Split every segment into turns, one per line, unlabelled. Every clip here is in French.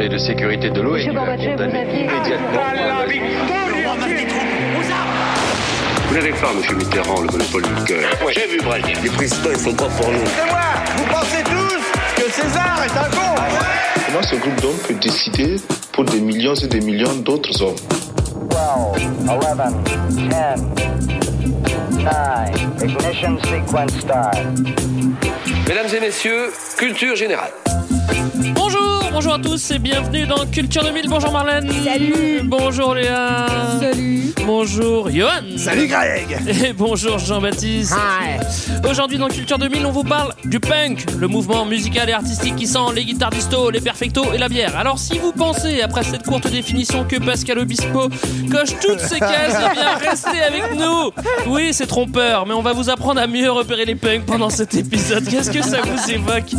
Conseil de sécurité de l'ONU a condamné immédiatement
Vous n'avez pas, monsieur Mitterrand, le monopole du cœur. J'ai vu Brésil. Les présidents, ils sont pas pour nous.
C'est moi Vous pensez tous que César est un con
Comment ce groupe d'hommes peut décider pour des millions et des millions d'autres hommes
12, 11, 10, 9, ignition sequence start.
Mesdames et messieurs, culture générale.
Bonjour, bonjour à tous et bienvenue dans Culture 2000. Bonjour Marlène.
Salut.
Bonjour Léa.
Salut.
Bonjour Johan.
Salut Greg.
Et bonjour Jean-Baptiste. Aujourd'hui dans Culture 2000, on vous parle du punk, le mouvement musical et artistique qui sent les guitares disto, les perfectos et la bière. Alors si vous pensez, après cette courte définition, que Pascal Obispo coche toutes ces cases, eh bien restez avec nous. Oui, c'est trompeur, mais on va vous apprendre à mieux repérer les punks pendant cet épisode. Qu'est-ce que ça vous évoque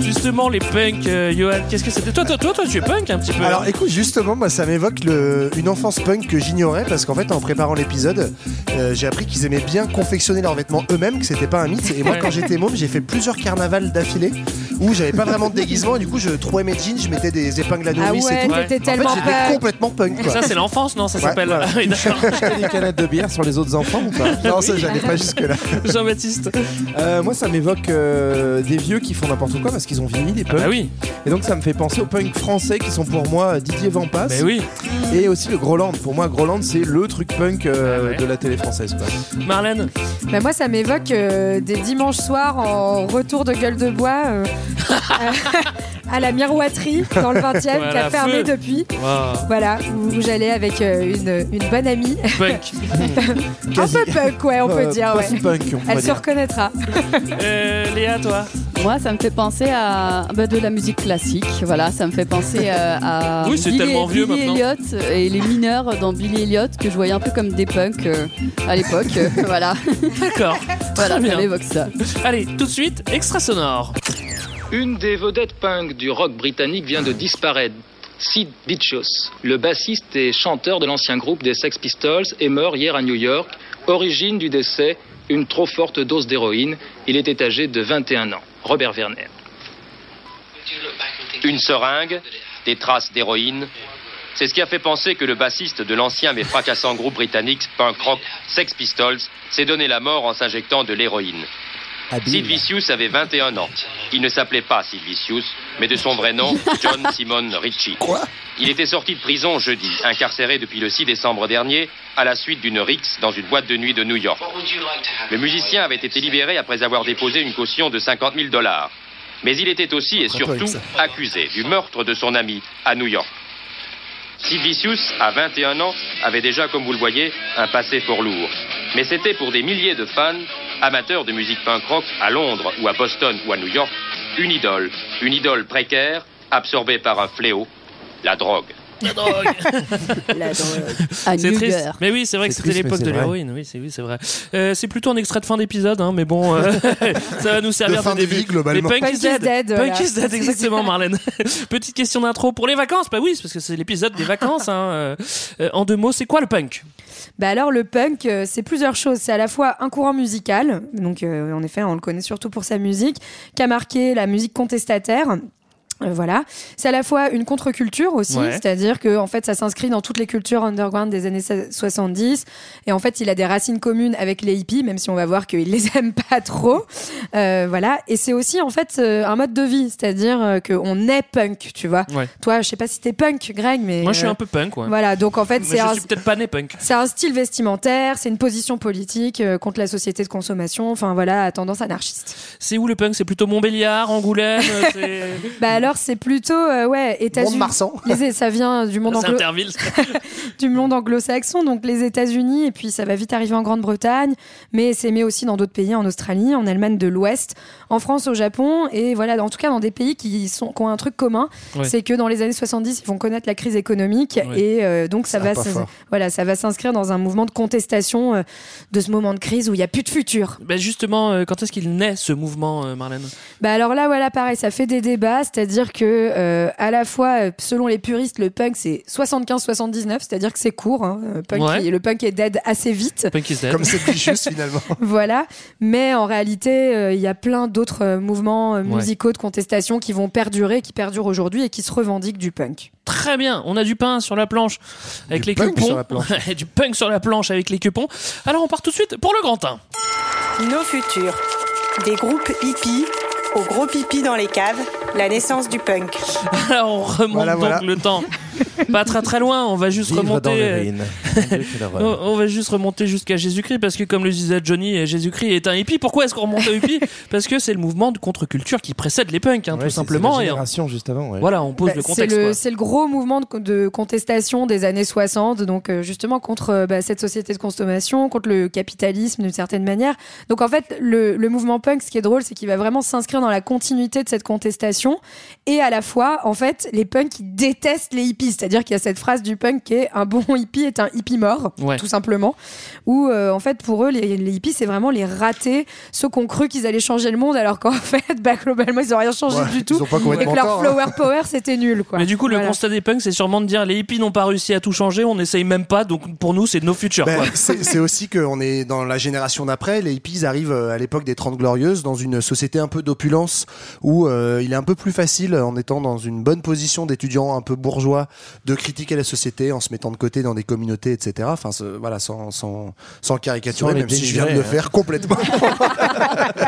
Justement les punks, euh, Johan, qu'est-ce que c'était toi, toi, toi, toi, tu es punk un petit peu
Alors écoute, justement, moi ça m'évoque le- une enfance punk que j'ignorais parce qu'en fait en préparant l'épisode, euh, j'ai appris qu'ils aimaient bien confectionner leurs vêtements eux-mêmes, que c'était pas un mythe. Et moi quand j'étais môme, j'ai fait plusieurs carnavals d'affilée où j'avais pas vraiment de déguisement et du coup je trouais mes jeans, je mettais des épingles à
Ah
nourrice
ouais,
et tout.
T'étais
En fait,
tellement
j'étais
punk.
complètement punk quoi.
Ça c'est l'enfance, non Ça
Ouais,
s'appelle.
voilà.
Ah oui, d'accord.
des canettes de bière sur les autres enfants ou pas
Non, ça j'allais pas jusque là.
Jean-Baptiste.
Euh, Moi, ça m'évoque euh, des vieux qui font n'importe quoi parce qu'ils ont vieilli, les punks.
Ah oui,
Et donc, ça me fait penser aux punks français qui sont pour moi Didier Vampas
mais oui.
et aussi le Groland. Pour moi, Groland, c'est le truc punk euh,
Ah ouais.
de la télé française. Quoi.
Marlène.
Bah, moi, ça m'évoque euh, des dimanches soirs en retour de gueule de bois euh, à, à la miroiterie dans le 20 e qui a fermé
feu.
depuis.
Wow.
Voilà, où, où j'allais avec euh, une, une bonne amie.
Punk.
Un peu punk, ouais, on peut
Euh,
dire. Ouais.
si punk, on
Elle se
dire.
reconnaîtra.
Euh, Léa, toi.
Moi, ça me fait penser à bah, de la musique classique. Voilà, ça me fait penser euh, à
Oui,
Billy-
tellement vieux
Billy. Elliot et les mineurs dans Billy Elliot que je voyais un peu comme des punks euh, à l'époque. Euh, voilà,
D'accord.
voilà,
Très
ça m'évoque ça.
Allez, tout de suite, extra sonore.
Une des vedettes punk du rock britannique vient de disparaître. Sid Vicious, le bassiste et chanteur de l'ancien groupe des Sex Pistols, est mort hier à New York. Origine du décès, une trop forte dose d'héroïne. Il était âgé de 21 ans. Robert Werner.
Une seringue, des traces d'héroïne. C'est ce qui a fait penser que le bassiste de l'ancien mais fracassant groupe britannique punk rock Sex Pistols s'est donné la mort en s'injectant de l'héroïne. Sid Vicious avait 21 ans. Il ne s'appelait pas Sid Vicious, mais de son vrai nom, John Simon Ritchie.
Quoi?
Il était sorti de prison jeudi, incarcéré depuis le 6 décembre dernier, à la suite d'une rixe dans une boîte de nuit de New York. Le musicien avait été libéré après avoir déposé une caution de 50 000 dollars. Mais il était aussi et surtout accusé du meurtre de son ami à New York. Sid Vicious, à 21 ans, avait déjà, comme vous le voyez, un passé fort lourd. Mais c'était pour des milliers de fans, amateurs de musique punk rock à Londres ou à Boston ou à New York, une idole, une idole précaire, absorbée par un fléau, la drogue.
La drogue.
À
C'est
New
triste. Mais oui, c'est vrai que
C'est
c'était l'époque de
c'est
l'héroïne. Oui, c'est oui, c'est vrai. Euh, c'est plutôt un extrait de fin d'épisode, hein, mais bon, euh, ça va nous servir
De fin
de début.
vie, globalement.
Mais Punk
Punk
is dead. Punk
voilà.
is dead, exactement, Marlène. Petite question d'intro pour les vacances. Bah oui, c'est parce que c'est l'épisode des vacances. Hein. Euh, en deux mots, c'est quoi le punk?
Bah alors le punk, c'est plusieurs choses. C'est à la fois un courant musical, donc euh, en effet on le connaît surtout pour sa musique, qui a marqué la musique contestataire. Euh, voilà, c'est à la fois une contre-culture aussi,
Ouais.
c'est-à-dire que en fait ça s'inscrit dans toutes les cultures underground des années 70 et en fait il a des racines communes avec les hippies, même si on va voir qu'ils les aiment pas trop. Euh, voilà, et c'est aussi en fait euh, un mode de vie, c'est-à-dire euh, qu'on est punk, tu vois.
Ouais.
Toi, je sais pas si t'es punk, Greg, mais
Moi, je suis un peu punk, ouais.
voilà, donc en fait c'est un,
peut-être pas né punk.
c'est un style vestimentaire, c'est une position politique contre la société de consommation, enfin voilà, à tendance anarchiste.
C'est où le punk? C'est plutôt Montbéliard, Angoulême
Bah alors c'est plutôt euh, ouais États-Unis. Ça vient du monde
C'est
anglo
Interville.
du monde anglo-saxon, donc les États-Unis et puis ça va vite arriver en Grande-Bretagne, mais c'est aimé aussi dans d'autres pays, en Australie, en Allemagne de l'Ouest, en France, au Japon et voilà, en tout cas dans des pays qui sont qui ont un truc commun,
Ouais.
c'est que dans les années 70 ils vont connaître la crise économique
Ouais.
et euh, donc ça
Ça
va voilà ça va s'inscrire dans un mouvement de contestation euh, de ce moment de crise où il y a plus de futur.
Bah justement, euh, quand est-ce qu'il naît ce mouvement, euh, Marlène?
Bah alors là, voilà, pareil, ça fait des débats, c'est-à-dire C'est-à-dire que euh, à la fois, euh, selon les puristes, le punk c'est 75-79, c'est-à-dire que c'est court. hein. Euh, punk,
Ouais.
il- le punk est dead assez vite.
Punk is dead.
Comme c'est Vicious finalement.
Voilà, mais en réalité, euh, il y a plein d'autres euh, mouvements
Ouais.
musicaux de contestation qui vont perdurer, qui perdurent aujourd'hui et qui se revendiquent du punk.
Très bien, on a du pain sur la planche avec
Du
les
punk
cupons.
sur la planche.
Et du punk sur la planche avec les cupons. Alors on part tout de suite pour le grand 1.
Nos futurs. Des groupes hippies au gros pipi dans les caves, la naissance du punk.
Alors on remonte
Voilà,
donc
voilà.
le temps. Pas très très loin, on va juste
Vivre
remonter. On va juste remonter jusqu'à Jésus-Christ parce que comme le disait Johnny, Jésus-Christ est un hippie. Pourquoi est-ce qu'on remonte au hippie? Parce que c'est le mouvement de contre-culture qui précède les punks, hein,
Ouais,
tout simplement.
c'est la
Et
génération juste avant. ouais.
voilà, on pose
Bah,
le contexte.
c'est le gros mouvement de, de contestation des années 60, donc euh, justement contre euh, bah, cette société de consommation, contre le capitalisme d'une certaine manière. Donc en fait, le, le mouvement punk, ce qui est drôle, c'est qu'il va vraiment s'inscrire dans la continuité de cette contestation, et à la fois, en fait, les punks ils détestent les hippies, c'est-à-dire qu'il y a cette phrase du punk qui est un bon hippie est un hippie mort,
Ouais.
tout simplement, où euh, en fait pour eux les, les hippies c'est vraiment les ratés, ceux qui ont cru qu'ils allaient changer le monde, alors qu'en fait, bah, globalement ils ont rien changé
Ouais,
du tout et que leur
hein.
flower power c'était nul quoi.
Mais du coup, le constat des punks, c'est sûrement de dire les hippies n'ont pas réussi à tout changer, on n'essaye même pas, donc pour nous, c'est nos futurs.
Ben, c'est aussi qu'on est dans la génération d'après. Les hippies arrivent euh, à l'époque des 30 glorieuses dans une société un peu d'opulence où euh, il est un peu plus facile, en étant dans une bonne position d'étudiant un peu bourgeois, de critiquer la société en se mettant de côté dans des communautés, etc. Enfin, ce- voilà, sans, sans, sans caricaturer,
Sans
même si je viens de le
dénigrer, hein.
faire complètement.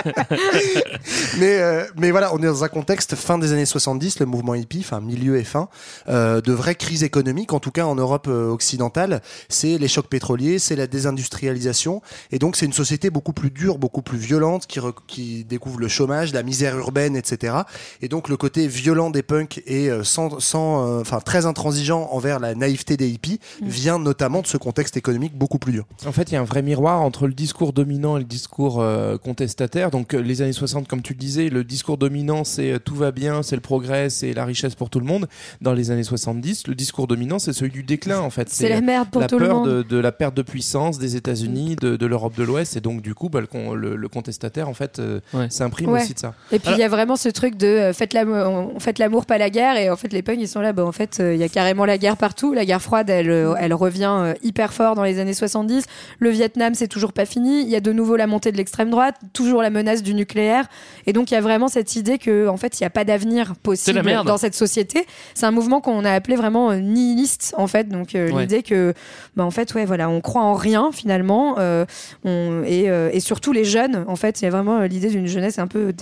mais, euh, mais voilà, on est dans un contexte fin des années 70, le mouvement hippie, enfin milieu et fin, euh, de vraies crises économiques, en tout cas en Europe occidentale. C'est les chocs pétroliers, c'est la désindustrialisation, et donc c'est une société beaucoup plus dure, beaucoup plus violente, qui, qui découvre le chômage, la misère urbaine, etc. Et donc le côté violent des punks et euh, sans, sans, euh, enfin très intransigeant envers la naïveté des hippies vient notamment de ce contexte économique beaucoup plus dur.
En fait, il y a un vrai miroir entre le discours dominant et le discours euh, contestataire. Donc, les années 60, comme tu le disais, le discours dominant, c'est euh, tout va bien, c'est le progrès, c'est la richesse pour tout le monde. Dans les années 70, le discours dominant, c'est celui du déclin, en fait.
C'est la merde pour
la
tout le monde.
de, de la perte de puissance des États-Unis, de, l'Europe de l'Ouest. Et donc, du coup, bah, le, con- le- le contestataire, en fait, euh,
Ouais.
s'imprime
Ouais.
aussi de ça.
Et puis il y a vraiment ce truc de euh, faites l'amour, on- faites l'amour pas la guerre. Et en fait les punks ils sont là bah en fait euh, il y a carrément la guerre partout. La guerre froide elle euh, elle revient euh, hyper fort dans les années 70 le Vietnam c'est toujours pas fini. Il y a de nouveau la montée de l'extrême droite toujours la menace du nucléaire. Et donc il y a vraiment cette idée que en fait il y a pas d'avenir possible dans cette société. C'est un mouvement qu'on a appelé vraiment euh, nihiliste en fait. Donc euh,
Ouais.
l'idée que bah en fait ouais voilà on croit en rien finalement. Euh, on, et, euh, et surtout les jeunes en fait. Il y a vraiment l'idée d'une jeunesse un peu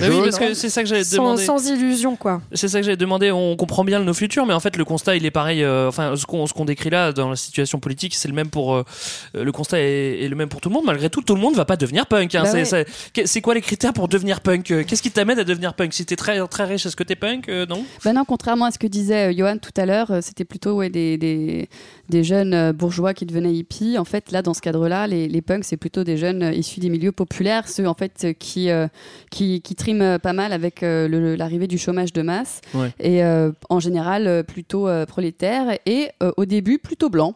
Bah oui, parce que c'est ça que j'avais
sans,
demandé.
sans illusion quoi.
C'est ça que j'avais demandé. On comprend bien nos futurs, mais en fait, le constat, il est pareil. euh, enfin, ce qu'on ce qu'on décrit là dans la situation politique, c'est le même pour euh, le constat est, est le même pour tout le monde. Malgré tout, tout le monde va pas devenir punk. hein.
Bah
c'est
ouais.
quoi les critères pour devenir punk Euh, Qu'est-ce qui t'amène à devenir punk? Si t'es très très riche, est-ce que t'es punk Euh, Non?
Bah non, contrairement à ce que disait Johan tout à l'heure, c'était plutôt ouais, des, des, des jeunes euh, bourgeois qui devenaient hippies. En fait, là, dans ce cadre-là, les, les punks, c'est plutôt des jeunes euh, issus des milieux populaires, ceux en fait euh, qui, euh, qui, qui triment pas mal avec euh, l'arrivée du chômage de masse.
Ouais.
Et euh, en général, plutôt prolétaires et au début, plutôt blancs.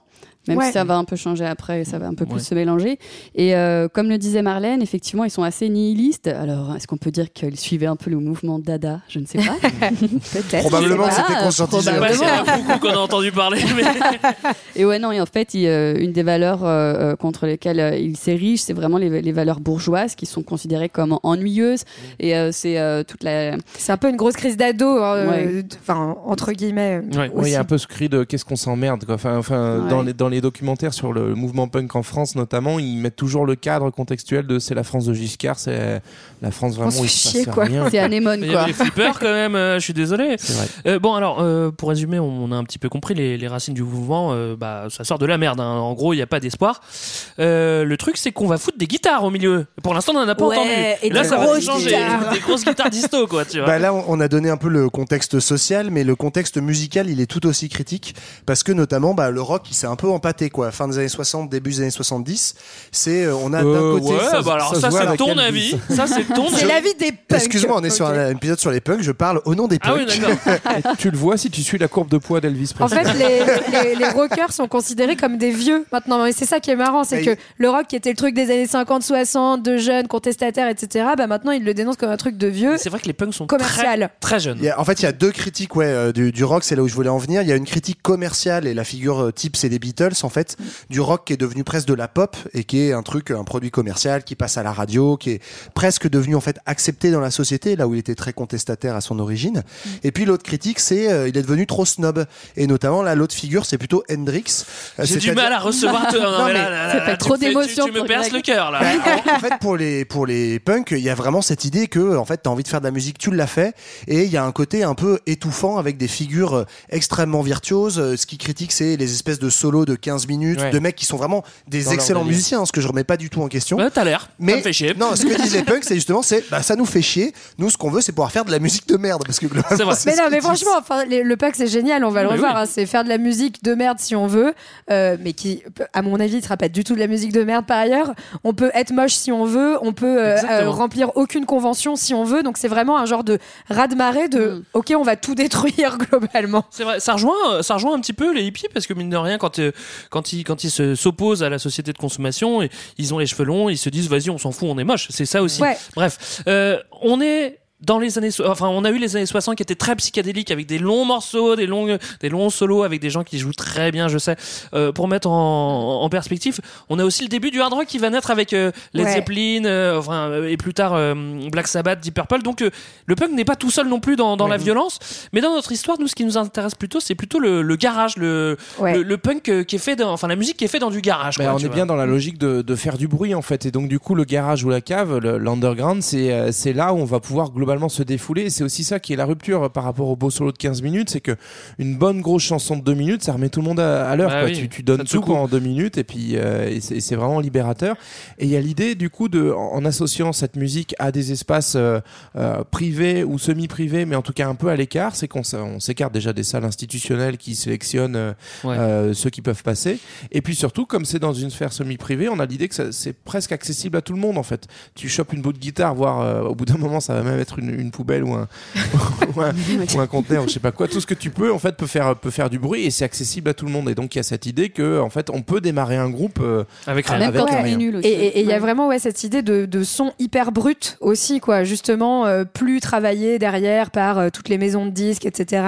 Même
Ouais.
si ça va un peu changer après, ça va un peu plus
Ouais.
se mélanger. Et euh, comme le disait Marlène, effectivement, ils sont assez nihilistes. Alors, est-ce qu'on peut dire qu'ils suivaient un peu le mouvement Dada? Je ne sais pas. Peut-être.
Probablement que c'était conscientisé.
Probablement.
c'est beaucoup qu'on a entendu parler. Mais...
Et ouais, non, et en fait, il, euh, une des valeurs euh, euh, contre lesquelles euh, il s'érige, c'est vraiment les, les valeurs bourgeoises qui sont considérées comme ennuyeuses. Et euh, c'est euh, toute la.
C'est un peu une grosse crise d'ado, hein,
Ouais.
entre guillemets.
Ouais, il y a un peu ce cri de qu'est-ce qu'on s'emmerde. quoi. Enfin, enfin
Ouais.
dans, les, dans les documentaires sur le mouvement punk en France, notamment, ils mettent toujours le cadre contextuel de c'est la France de Giscard, c'est la France vraiment il
fait
se
chier,
passe
quoi.
rien.
C'est anémone,
Il y
quoi.
les flippers quand même, euh, je suis désolé. Euh, bon alors, euh, pour résumer, on a un petit peu compris les, les racines du mouvement. euh, bah, ça sort de la merde. hein. En gros, il n'y a pas d'espoir. Euh, le truc, c'est qu'on va foutre des guitares au milieu. Pour l'instant, on n'en a pas
Ouais,
entendu.
et
là, ça va changer.
guitares.
Des grosses guitares disto, quoi. Tu vois.
Bah là, on on a donné un peu le contexte social, mais le contexte musical, il est tout aussi critique parce que notamment, bah, le rock, il s'est un peu empâté quoi. Fin des années 60, début des années 70. C'est euh, on a
Euh,
d'un côté.
ouais, bah alors ça, c'est ton avis. Ça, c'est ton
C'est
avis.
l'avis des punks.
Excuse-moi, on est sur un, un épisode sur les punks. Je parle au nom des
Ah
punks.
oui,
tu le vois si tu suis la courbe de poids d'Elvis
En
Presley.
fait, les, les, les rockers sont considérés comme des vieux maintenant. Et c'est ça qui est marrant, c'est que le rock qui était le truc des années 50-60, de jeunes, contestataires, etc., bah maintenant ils le dénoncent comme un truc de vieux.
C'est vrai que les punks sont
Commercial.
très, très jeunes.
A- en fait, il y a deux critiques ouais, euh, du, du rock, c'est là où je voulais en venir. Il y a une critique commerciale et la figure euh, type, c'est les Beatles, en fait, du rock qui est devenu presque de la pop et qui est un truc, un produit commercial qui passe à la radio, qui est presque devenu en fait accepté dans la société, là où il était très contestataire à son origine. Et puis l'autre critique, c'est euh, il est devenu trop snob. Et notamment là, l'autre figure, c'est plutôt Hendrix. Euh,
J'ai du mal à recevoir. te- non,
Non,
mais
mais
là, là,
ça
là,
fait trop
tu-
d'émotions
Tu me perces le cœur là.
Bah, en, en fait, pour les pour les punks, il y a vraiment cette idée que en fait, t'as envie de faire de la musique, tu l'as fait, et il y a un côté un peu étouffant avec des figures euh, extrêmement virtuoses. Euh, Ce qui critique, c'est les espèces de solos de 15 minutes
Ouais.
de mecs qui sont vraiment des
Dans
excellents musiciens, hein, ce que je remets pas du tout en question.
Ouais, t'as l'air. Ça
Mais
me fait chier.
non, ce que disent les punks, c'est justement, c'est bah ça nous fait chier. Nous, ce qu'on veut, c'est pouvoir faire de la musique de merde, parce que globalement,
C'est vrai.
c'est
Mais non, mais franchement, enfin, les- le punk c'est génial, on va le
Mais
revoir.
oui.
hein, c'est faire de la musique de merde si on veut, euh, mais qui, à mon avis, ne sera pas du tout de la musique de merde par ailleurs. On peut être moche si on veut, on peut euh, euh, remplir aucune convention si on veut. Donc c'est vraiment un genre de raz-de-marée de,
Mm.
ok, on va tout détruire globalement.
C'est vrai, ça rejoint, ça rejoint un petit peu les hippies parce que mine de rien, quand euh, quand ils quand ils se s'opposent à la société de consommation, et ils ont les cheveux longs, ils se disent vas-y, on s'en fout, on est moche. C'est ça aussi.
Ouais.
Bref, euh, on est dans les années, so- enfin, on a eu les années 60 qui étaient très psychédéliques avec des longs morceaux, des longues, des longs solos avec des gens qui jouent très bien, je sais. Euh, pour mettre en, en perspective, on a aussi le début du hard rock qui va naître avec euh, Led
Ouais.
Zeppelin, euh, enfin, euh, et plus tard euh, Black Sabbath, Deep Purple. Donc, euh, le punk n'est pas tout seul non plus dans, dans la violence. Mais dans notre histoire, nous, ce qui nous intéresse plutôt, c'est plutôt le, le garage, le,
Ouais.
le, le punk qui est fait dans, enfin, la musique qui est faite dans du garage. Quoi,
on est
vois.
bien dans la logique de, de faire du bruit en fait et donc du coup le garage ou la cave, l'underground, c'est c'est là où on va pouvoir globalement se défouler. Et C'est aussi ça qui est la rupture par rapport au beau solo de 15 minutes, c'est que une bonne grosse chanson de 2 minutes, ça remet tout le monde à, à l'heure.
Bah oui,
tu, donnes tout en 2 minutes et puis euh, c'est vraiment libérateur. Et il y a l'idée du coup de en associant cette musique à des espaces euh, euh, privés ou semi-privés, mais en tout cas un peu à l'écart, c'est qu'on on s'écarte déjà des salles institutionnelles qui sélectionnent
Ouais.
ceux qui peuvent passer. Et puis surtout, comme c'est dans une sphère semi-privée, on a l'idée que c'est presque accessible à tout le monde en fait. Tu chopes une bout de guitare, voire au bout d'un moment, ça va même être une, une poubelle ou un, ou un, ou un conteneur, ou je sais pas quoi. Tout ce que tu peux en fait peut faire peut faire du bruit et c'est accessible à tout le monde. Et donc il y a cette idée que en fait on peut démarrer un groupe euh,
Avec rien.
Même quand
avec
on
rien.
est nul aussi.
Et- il y a vraiment ouais, cette idée de, de son hyper brut aussi, quoi. Justement, euh, plus travaillé derrière par euh, toutes les maisons de disques, etc.,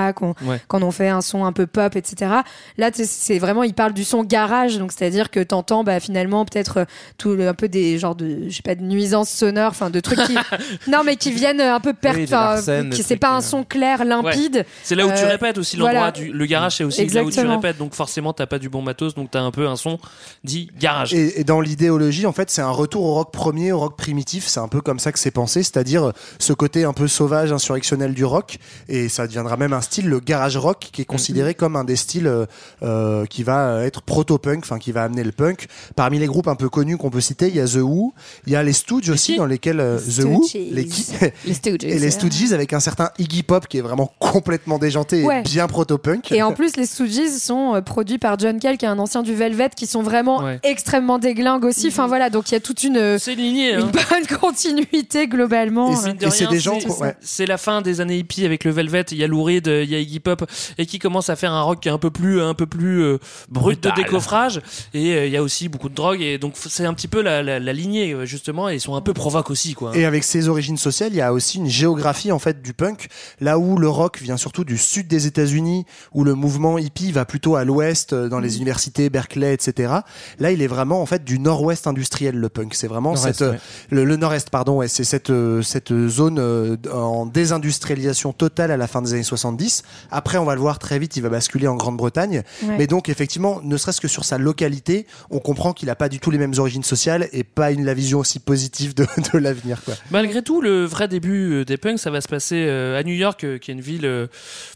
Ouais.
quand on fait un son un peu pop, etc. Là, c'est vraiment, il parle du son garage, donc c'est-à-dire que t'entends bah, finalement peut-être euh, tout le- un peu des genres de, je sais pas, de nuisances sonores, enfin de trucs qui, non mais qui viennent un peu per,
Oui, des
c'est pas
euh.
un son clair, limpide.
C'est là où tu
Euh,
répètes aussi l'endroit
voilà.
du le garage, c'est aussi là où tu répètes. Donc forcément, t'as pas du bon matos, donc t'as un peu un son dit garage.
Et, et dans l'idéologie, en fait, c'est un retour au rock premier, au rock primitif. C'est un peu comme ça que c'est pensé, c'est-à-dire ce côté un peu sauvage, insurrectionnel du rock. Et ça deviendra même un style, le garage rock, qui est considéré comme un des styles euh, euh, qui va être proto-punk, enfin qui va amener le punk. Parmi les groupes un peu connus qu'on peut citer, il y a The Who, il y a les Stooges aussi, dans lesquels euh, The Who, les qui
Les Stooges.
et les Stooges avec un certain Iggy Pop qui est vraiment complètement déjanté et bien proto-punk.
Et en plus, les Stooges sont euh, produits par John Cale, qui est un ancien du Velvet, qui sont vraiment
Ouais.
extrêmement déglingues aussi. Enfin voilà, donc il y a toute une, euh,
C'est ligné.
une
Hein.
bonne continuité globalement.
Et c'est-
de
des gens
c'est-
ouais.
La fin des années hippies avec le Velvet. Il y a Lou Reed, il y a Iggy Pop, et qui commence à faire un rock qui est un peu plus, un peu plus euh, brut de
Brutal.
décoffrage. Et euh, il y a aussi beaucoup de drogue. Et donc c'est un petit peu la, la, la lignée euh, justement. Et ils sont un peu provoques aussi, quoi.
Et avec ses origines sociales, il y a aussi une géographie en fait du punk, là où le rock vient surtout du sud des États-Unis, où le mouvement hippie va plutôt à l'ouest, euh, dans les universités, Berkeley, etc. Là, il est vraiment en fait du nord-ouest industriel le punk. C'est vraiment
Nord-est,
cette euh,
ouais.
le, le nord-est, pardon, ouais, c'est cette euh, cette zone en désindustrialisation totale à la fin des années 70. Après, on va le voir très vite, il va basculer en Grande-Bretagne.
Ouais.
Mais donc, effectivement, ne serait-ce que sur sa localité, on comprend qu'il a pas du tout les mêmes origines sociales et pas une la vision aussi positive de, de l'avenir, quoi.
Malgré tout, le vrai début début euh, des punks, ça va se passer euh, à New York, euh, qui est une ville euh,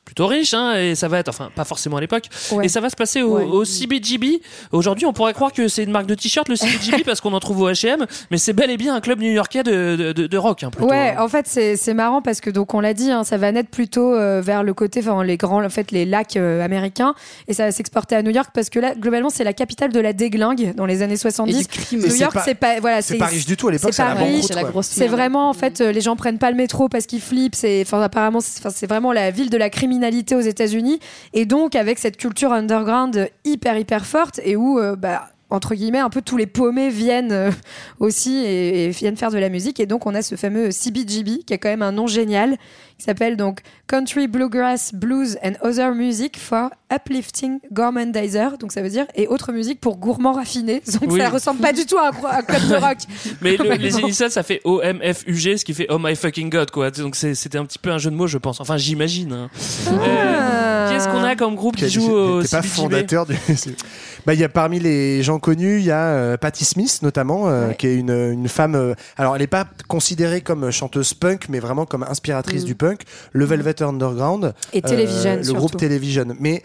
plutôt riche, hein, et ça va être, enfin, pas forcément à l'époque,
Ouais.
et ça va se passer au,
Ouais.
au CBGB. Aujourd'hui, on pourrait croire que c'est une marque de t-shirt, le CBGB, parce qu'on en trouve au H&M, mais c'est bel et bien un club new-yorkais de, de, de- de rock, hein, plutôt.
Ouais,
hein.
en fait c'est c'est marrant parce que donc on l'a dit, hein, ça va naître plutôt euh, vers le côté, enfin les grands, en fait les lacs euh, américains, et ça va s'exporter à New York parce que là globalement c'est la capitale de la déglingue dans les années 70.
Et du crime.
New York
pas-
c'est pas voilà
C'est pas riche du tout à l'époque,
c'est
la
riche,
banqueroute.
c'est la grosse
C'est vraiment en fait euh, les gens prennent pas le métro parce qu'ils flippent. C'est enfin apparemment c'est vraiment la ville de la criminalité aux États-Unis et donc avec cette culture underground hyper hyper forte et où euh, bah entre guillemets un peu tous les paumés viennent euh, aussi et, et viennent faire de la musique et donc on a ce fameux CBGB qui a quand même un nom génial qui s'appelle donc Country Bluegrass Blues and Other Music for Uplifting Gourmandizer donc ça veut dire et autre musique pour gourmands raffinés donc
Oui.
ça ressemble pas du tout à un, club de rock
Mais le- les initiales, ça fait OMFUG, ce qui fait Oh my fucking god, quoi. Donc c'est- c'était un petit peu un jeu de mots, je pense. Enfin, j'imagine. hein. Euh, Qu'est-ce qu'on a comme groupe qui joue au
T'es pas fondateur du. bah, il y a parmi les gens connus, il y a euh, Patti Smith notamment, euh,
Ouais.
qui est une, une femme. euh, alors, elle n'est pas considérée comme chanteuse punk, mais vraiment comme inspiratrice
Mm.
du punk. Le Velvet Underground
Et Television,
le
surtout.
groupe Television. Mais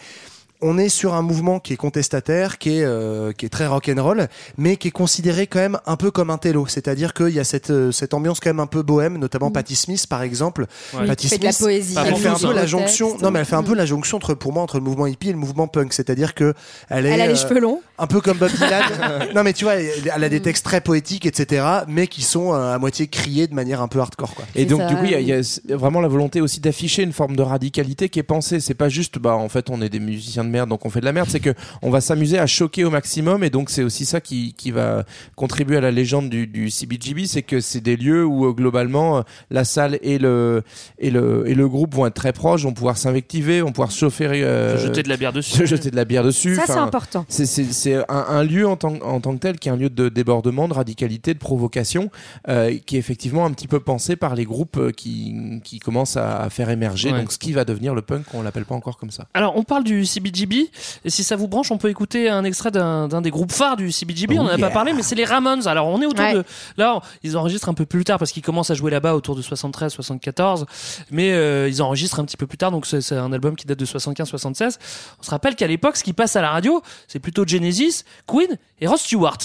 on est sur un mouvement qui est contestataire, qui est, euh, qui est très rock'n'roll, mais qui est considéré quand même un peu comme un télo. C'est-à-dire qu'il y a cette, euh, cette ambiance quand même un peu bohème, notamment Patti Smith par exemple.
Ouais.
Patti
Mm. fait de la
Smith,
poésie
elle
pour
fait un peu la jonction.
Texte.
Non, mais elle fait un peu
Mm.
la jonction entre, pour moi, entre le mouvement hippie et le mouvement punk. C'est-à-dire que elle est
elle a les
euh,
cheveux longs
un peu comme Bob Dylan. non, mais tu vois, elle elle a des textes très poétiques, etc., mais qui sont euh, à moitié criés de manière un peu hardcore, quoi.
Et donc,
ça,
du coup, il y a-
oui.
il y, a s- vraiment la volonté aussi d'afficher une forme de radicalité qui est pensée. C'est pas juste, bah, en fait, on est des musiciens de merde, donc on fait de la merde. C'est que on va s'amuser à choquer au maximum. Et donc, c'est aussi ça qui, qui va contribuer à la légende du, du CBGB. C'est que c'est des lieux où, euh, globalement, euh, la salle et le, et le, et le groupe vont être très proches, vont pouvoir s'invectiver, vont pouvoir chauffer, euh,
Se jeter de la bière dessus.
se jeter de la bière dessus.
ça c'est important
c'est- C'est un, un lieu en tant, en tant que tel qui est un lieu de débordement, de radicalité, de provocation, euh, qui est effectivement un petit peu pensé par les groupes qui, qui commencent à, à faire émerger.
Ouais.
Donc ce qui va devenir le punk, on l'appelle pas encore comme ça.
Alors, on parle du CBGB, et si ça vous branche, on peut écouter un extrait d'un des groupes phares du CBGB. on en a
Oh yeah.
pas parlé, mais c'est les Ramones. Alors, on est autour
Ouais.
de. Là, ils enregistrent un peu plus tard parce qu'ils commencent à jouer là-bas autour de 73, 74, mais euh, ils enregistrent un petit peu plus tard, donc c'est un album qui date de 75, 76. On se rappelle qu'à l'époque, ce qui passe à la radio, c'est plutôt Genesis, Queen et Ross Stewart.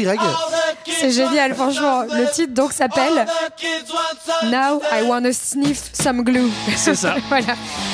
Greg
c'est génial franchement le titre donc s'appelle Now I Wanna Sniff Some Glue
C'est ça.
voilà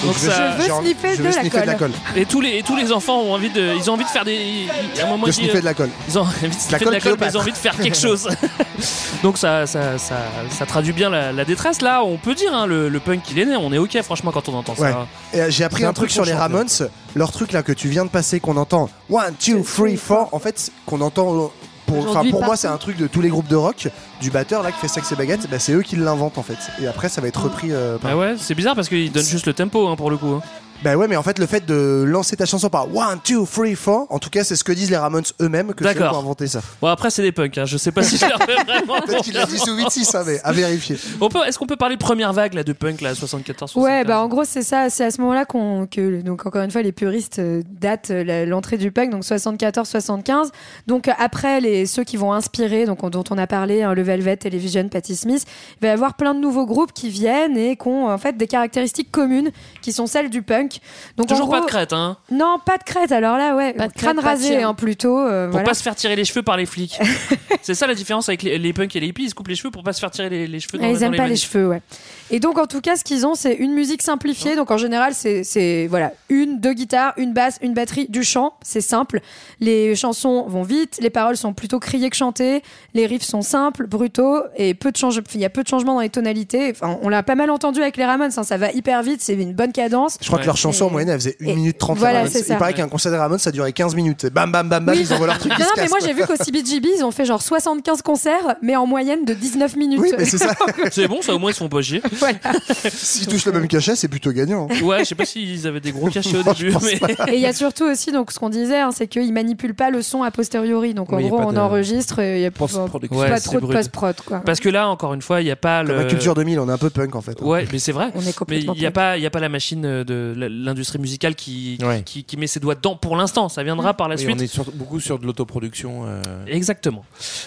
Donc
je veux-
ça-
je veux
j'ai envie-
sniffer
je
de la
sniffer de la colle.
Et tous les et tous les enfants ont envie de ils ont envie de faire des un moment
De sniffer de la colle.
Ils ont envie de sniffer de
colle
la colle, mais ils ont envie de faire quelque chose. Donc ça, ça, ça, ça traduit bien la, la détresse. Là, on peut dire, hein, le, le punk, il est né. On est OK, franchement, quand on entend
Ouais.
ça.
Euh, J'ai appris un
un
truc sur les Ramones, leur truc là que tu viens de passer, qu'on entend 1, 2, 3, 4, en fait, qu'on entend. Pour, enfin,
Aujourd'hui,
pour moi, c'est un truc de tous les groupes de rock, du batteur là qui fait sexe et baguette, bah, c'est eux qui l'inventent en fait. Et après, ça va être repris euh, par.
Bah ouais, c'est bizarre parce qu'il donne juste le tempo hein, pour le coup. hein.
Bah ouais, mais en fait, le fait de lancer ta chanson par 1, 2, 3, 4, en tout cas, c'est ce que disent les Ramones eux-mêmes que
D'accord.
ont inventé ça.
Bon, après, c'est des punks. hein. Je sais pas si je leur fais vraiment.
Peut-être qu'il l'a dit sous 8-6, hein, mais à vérifier.
On peut, est-ce qu'on peut parler de première vague là, de punk, là, 74 75
Ouais, bah en gros c'est ça, c'est à ce moment-là qu'on que donc encore une fois les puristes euh, datent euh, la- l'entrée du punk donc 74-75. Donc euh, après les ceux qui vont inspirer donc on- dont on a parlé hein, le Velvet, Television, Patti Smith, il va y avoir plein de nouveaux groupes qui viennent et qui ont en fait des caractéristiques communes qui sont celles du punk. Donc en
Toujours pas de crête, hein.
Non, pas de crête. Alors là ouais,
Pas de
crâne
crête, pas de
rasé hein, plutôt euh,
Pour
voilà.
pas se faire tirer les cheveux par les flics. c'est ça la différence avec les, les punks et les hippies. Ils se coupent les cheveux pour pas se faire tirer les, les cheveux dans,
Ah, ils
dans
aiment pas les cheveux, ouais. Et donc, en tout cas, ce qu'ils ont, c'est une musique simplifiée. Donc, en général, c'est, c'est voilà, une, deux guitares, une basse, une batterie, du chant. C'est simple. Les chansons vont vite. Les paroles sont plutôt criées que chantées. Les riffs sont simples, brutaux et peu de change... il y a peu de changements dans les tonalités. Enfin, on l'a pas mal entendu avec les Ramones. hein, ça va hyper vite. C'est une bonne cadence.
Je crois
Ouais.
que leur chanson en moyenne, elle faisait 1
Et-
minute 30.
voilà, c'est ça.
Il paraît qu'un concert des Ramones, ça durait 15 minutes. Bam, bam, bam, bam, ils envoient leur truc.
Non, mais moi j'ai vu qu'au CBGB, ils ont fait genre 75 concerts, mais en moyenne de 19 minutes.
Oui, mais c'est ça.
C'est bon, ça au moins ils se font pas chier.
Voilà.
S'ils touchent le même cachet, c'est plutôt gagnant. hein.
Ouais, je sais pas s'ils avaient des gros cachets au
Non,
début, mais.
Et il y a surtout aussi donc ce qu'on disait, hein, c'est qu'ils manipulent pas le son a posteriori. Donc en
Oui,
gros, on
de
enregistre, il y a pas.
Ouais,
trop de post-prod quoi.
Parce que là, encore une fois, il n'y a pas
Comme
le.
la culture 2000, on est un peu punk en fait.
Ouais, mais c'est vrai.
On est
Mais
complètement.
il n'y a pas, il y a pas la machine de la- l'industrie musicale qui,
Ouais.
qui, qui met ses doigts dedans pour l'instant. Ça viendra par la
Oui,
suite.
on est sur- beaucoup sur de l'autoproduction. euh,
Exactement.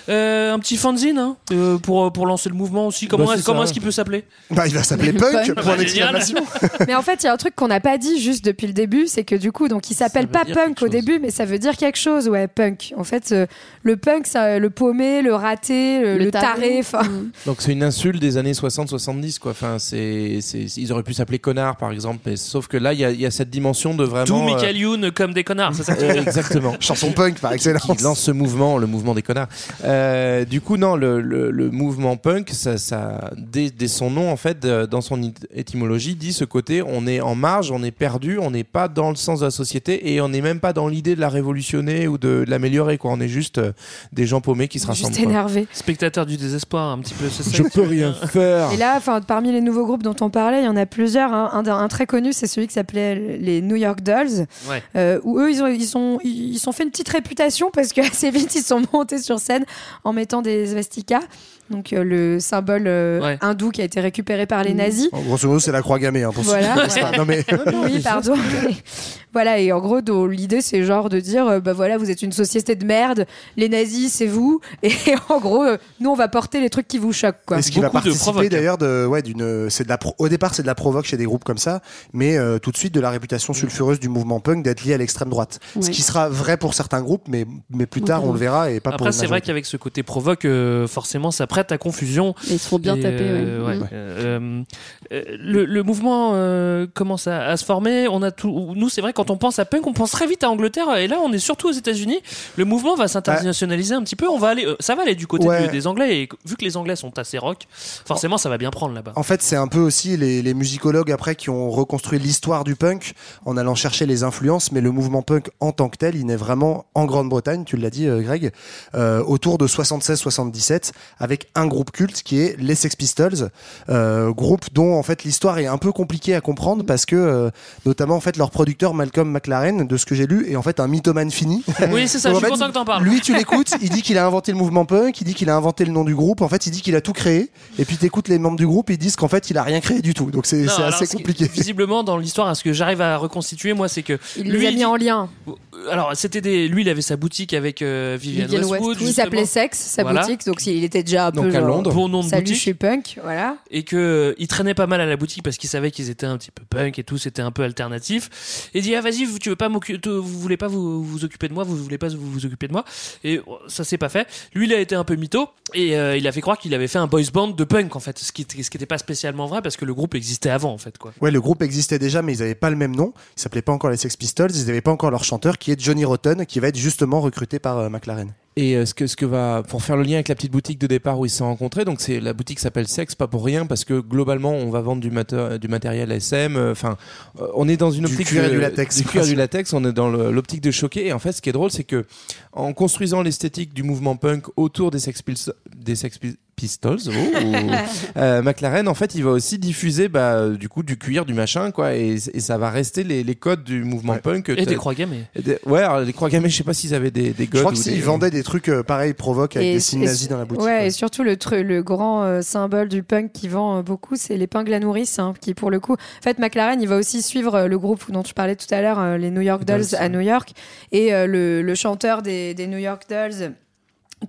Euh, un petit fanzine hein, euh, pour, pour lancer le mouvement aussi. Comment,
Bah,
est, comment est-ce qu'il peut s'appeler?
Bah, il va s'appeler punk,
Bah,
d'exclamation.
Mais en fait, il y a un truc qu'on n'a pas dit juste depuis le début, c'est que du coup, donc il s'appelle pas punk au début, mais ça veut dire quelque chose, ouais, punk. En fait, euh, le punk, ça, le paumé, le raté, le, le taré.
Mm.
Donc c'est une insulte des années 60-70 quoi. Enfin c'est- ils auraient pu s'appeler connard par exemple, mais sauf que là il y a, il y a cette dimension de vraiment.
Tout
euh,
Michael Youn comme des connards, c'est ça que tu
euh,
veux dire
exactement.
Chanson punk par excellence.
qui lance ce mouvement, le mouvement des connards. Euh, du coup, non, le, le- le mouvement punk, ça, ça, dès, dès son nom, en fait, euh, dans son étymologie, dit ce côté on est en marge, on est perdu, on n'est pas dans le sens de la société et on n'est même pas dans l'idée de la révolutionner ou de, de l'améliorer. Quoi. On est juste euh, des gens paumés qui se rassemblent.
Juste
quoi.
énervé.
Spectateur du désespoir, un petit peu. c'est ça
Je peux rien faire.
Et là, enfin, parmi les nouveaux groupes dont on parlait, il y en a plusieurs. hein. Un, un très connu, c'est celui qui s'appelait les New York Dolls,
Ouais.
euh, où eux, ils ont, ils sont, ils sont fait une petite réputation parce que assez vite, ils sont montés sur scène en mettant des swastikas, donc euh, le symbole euh,
Ouais.
hindou qui a été récupéré par les nazis.
En grosso modo, c'est la croix gammée. Hein, pour ceux qui
Voilà.
connaissent pas. Non, mais...
oui, pardon. voilà, et en gros, l'idée, c'est genre de dire, euh, bah voilà, vous êtes une société de merde, les nazis, c'est vous, et en gros, euh, nous, on va porter les trucs qui vous choquent, quoi.
Et ce qui va
Beaucoup de
participer
provoque.
d'ailleurs de ouais d'une c'est de la pro- au départ c'est de la provoque chez des groupes comme ça mais euh, tout de suite de la réputation sulfureuse du mouvement punk d'être lié à l'extrême droite ce qui sera vrai pour certains groupes mais mais plus tard
oui.
on le verra et pas pour
Après, c'est vrai qu'avec ce côté provoque, euh, forcément, ça prête à confusion.
Et ils se font bien
Et,
taper.
euh,
ouais.
ouais. Euh, euh, le, le mouvement euh, commence à, à se former. On a tout. Nous, c'est vrai quand on pense à punk, on pense très vite à Angleterre. Et là, on est surtout aux États-Unis. Le mouvement va s'internationaliser un petit peu. On va aller. ça va aller du côté
Ouais.
des Anglais. Et vu que les Anglais sont assez rock, forcément, ça va bien prendre là-bas.
En fait, c'est un peu aussi les, les musicologues après qui ont reconstruit l'histoire du punk en allant chercher les influences, mais le mouvement punk en tant que tel, il naît vraiment en Grande-Bretagne, tu l'as dit euh, Greg, euh, autour de 76-77, avec un groupe culte qui est les Sex Pistols, euh, groupe dont en fait l'histoire est un peu compliquée à comprendre parce que euh, notamment en fait leur producteur Malcolm McLaren, de ce que j'ai lu, est en fait un mythomane fini.
Oui, c'est ça. Je suis
en fait,
content que t'en parles.
Lui, tu l'écoutes, il dit qu'il a inventé le mouvement punk, il dit qu'il a inventé le nom du groupe. En fait, il dit qu'il a tout créé. Et puis, t'écoutes les membres du groupe, ils disent qu'en fait, il a rien créé du tout. Donc, c'est
Non,
c'est
alors,
assez
ce qui-
compliqué.
Visiblement, dans l'histoire, à ce que j'arrive à reconstituer, moi, c'est que
Il
lui,
les a
il
mis en lien.
Alors, c'était des. Lui, il avait sa boutique avec euh, Vivienne
Vivienne
Westwood.
Westwood.
Il
justement.
s'appelait Sex, sa
Voilà.
boutique, donc il était déjà un
Donc,
peu
à
genre,
Londres.
Bon nom de
Salut,
boutique.
je suis punk, voilà.
et que euh, il traînait pas mal à la boutique parce qu'il savait qu'ils étaient un petit peu punk et tout, c'était un peu alternatif. Et il dit ah vas-y, vous- tu veux pas m'occuper, vous voulez pas vous, vous occuper de moi, vous voulez pas vous, vous occuper de moi. Et euh, ça s'est pas fait. Lui, il a été un peu mytho et euh, il a fait croire qu'il avait fait un boys band de punk en fait, ce qui ce qui était pas spécialement vrai parce que le groupe existait avant en fait quoi.
Ouais, le groupe existait déjà, mais ils avaient pas le même nom. Ils s'appelaient pas encore les Sex Pistols. Ils avaient pas encore leur chanteur, qui est Johnny Rotten, qui va être justement recruté par euh, McLaren.
Et euh, ce que ce que va pour faire le lien avec la petite boutique de départ où ils se sont rencontrés, donc c'est la boutique s'appelle Sex pas pour rien parce que globalement on va vendre du du matériel SM. euh, Enfin, euh, on est dans une
Du
optique
cuir et du latex.
du cuir et du latex. On est dans l'optique de choquer. Et en fait, ce qui est drôle, c'est que en construisant l'esthétique du mouvement punk autour des Sex Pistols, des Sex Pistols, oh, ou- euh, McLaren, en fait, il va aussi diffuser bah, du coup du cuir, du machin, quoi, et, et ça va rester les, les codes du mouvement punk.
Et des croix gammées.
des- Ouais, alors, les croix gammées, je sais pas s'ils avaient des, des
Je crois
ou
qu'ils
des-
vendaient des trucs euh, pareils, provoques, avec
Et-
des signes nazis dans la boutique.
Ouais,
ouais.
et surtout le, tru- le grand euh, symbole du punk qui vend euh, beaucoup, c'est l'épingle à nourrice, hein, qui pour le coup, en fait, McLaren, il va aussi suivre euh, le groupe dont tu parlais tout à l'heure, euh, les New York Dolls
Dolls,
à
ouais.
New York, et euh, le, le chanteur des, des New York Dolls.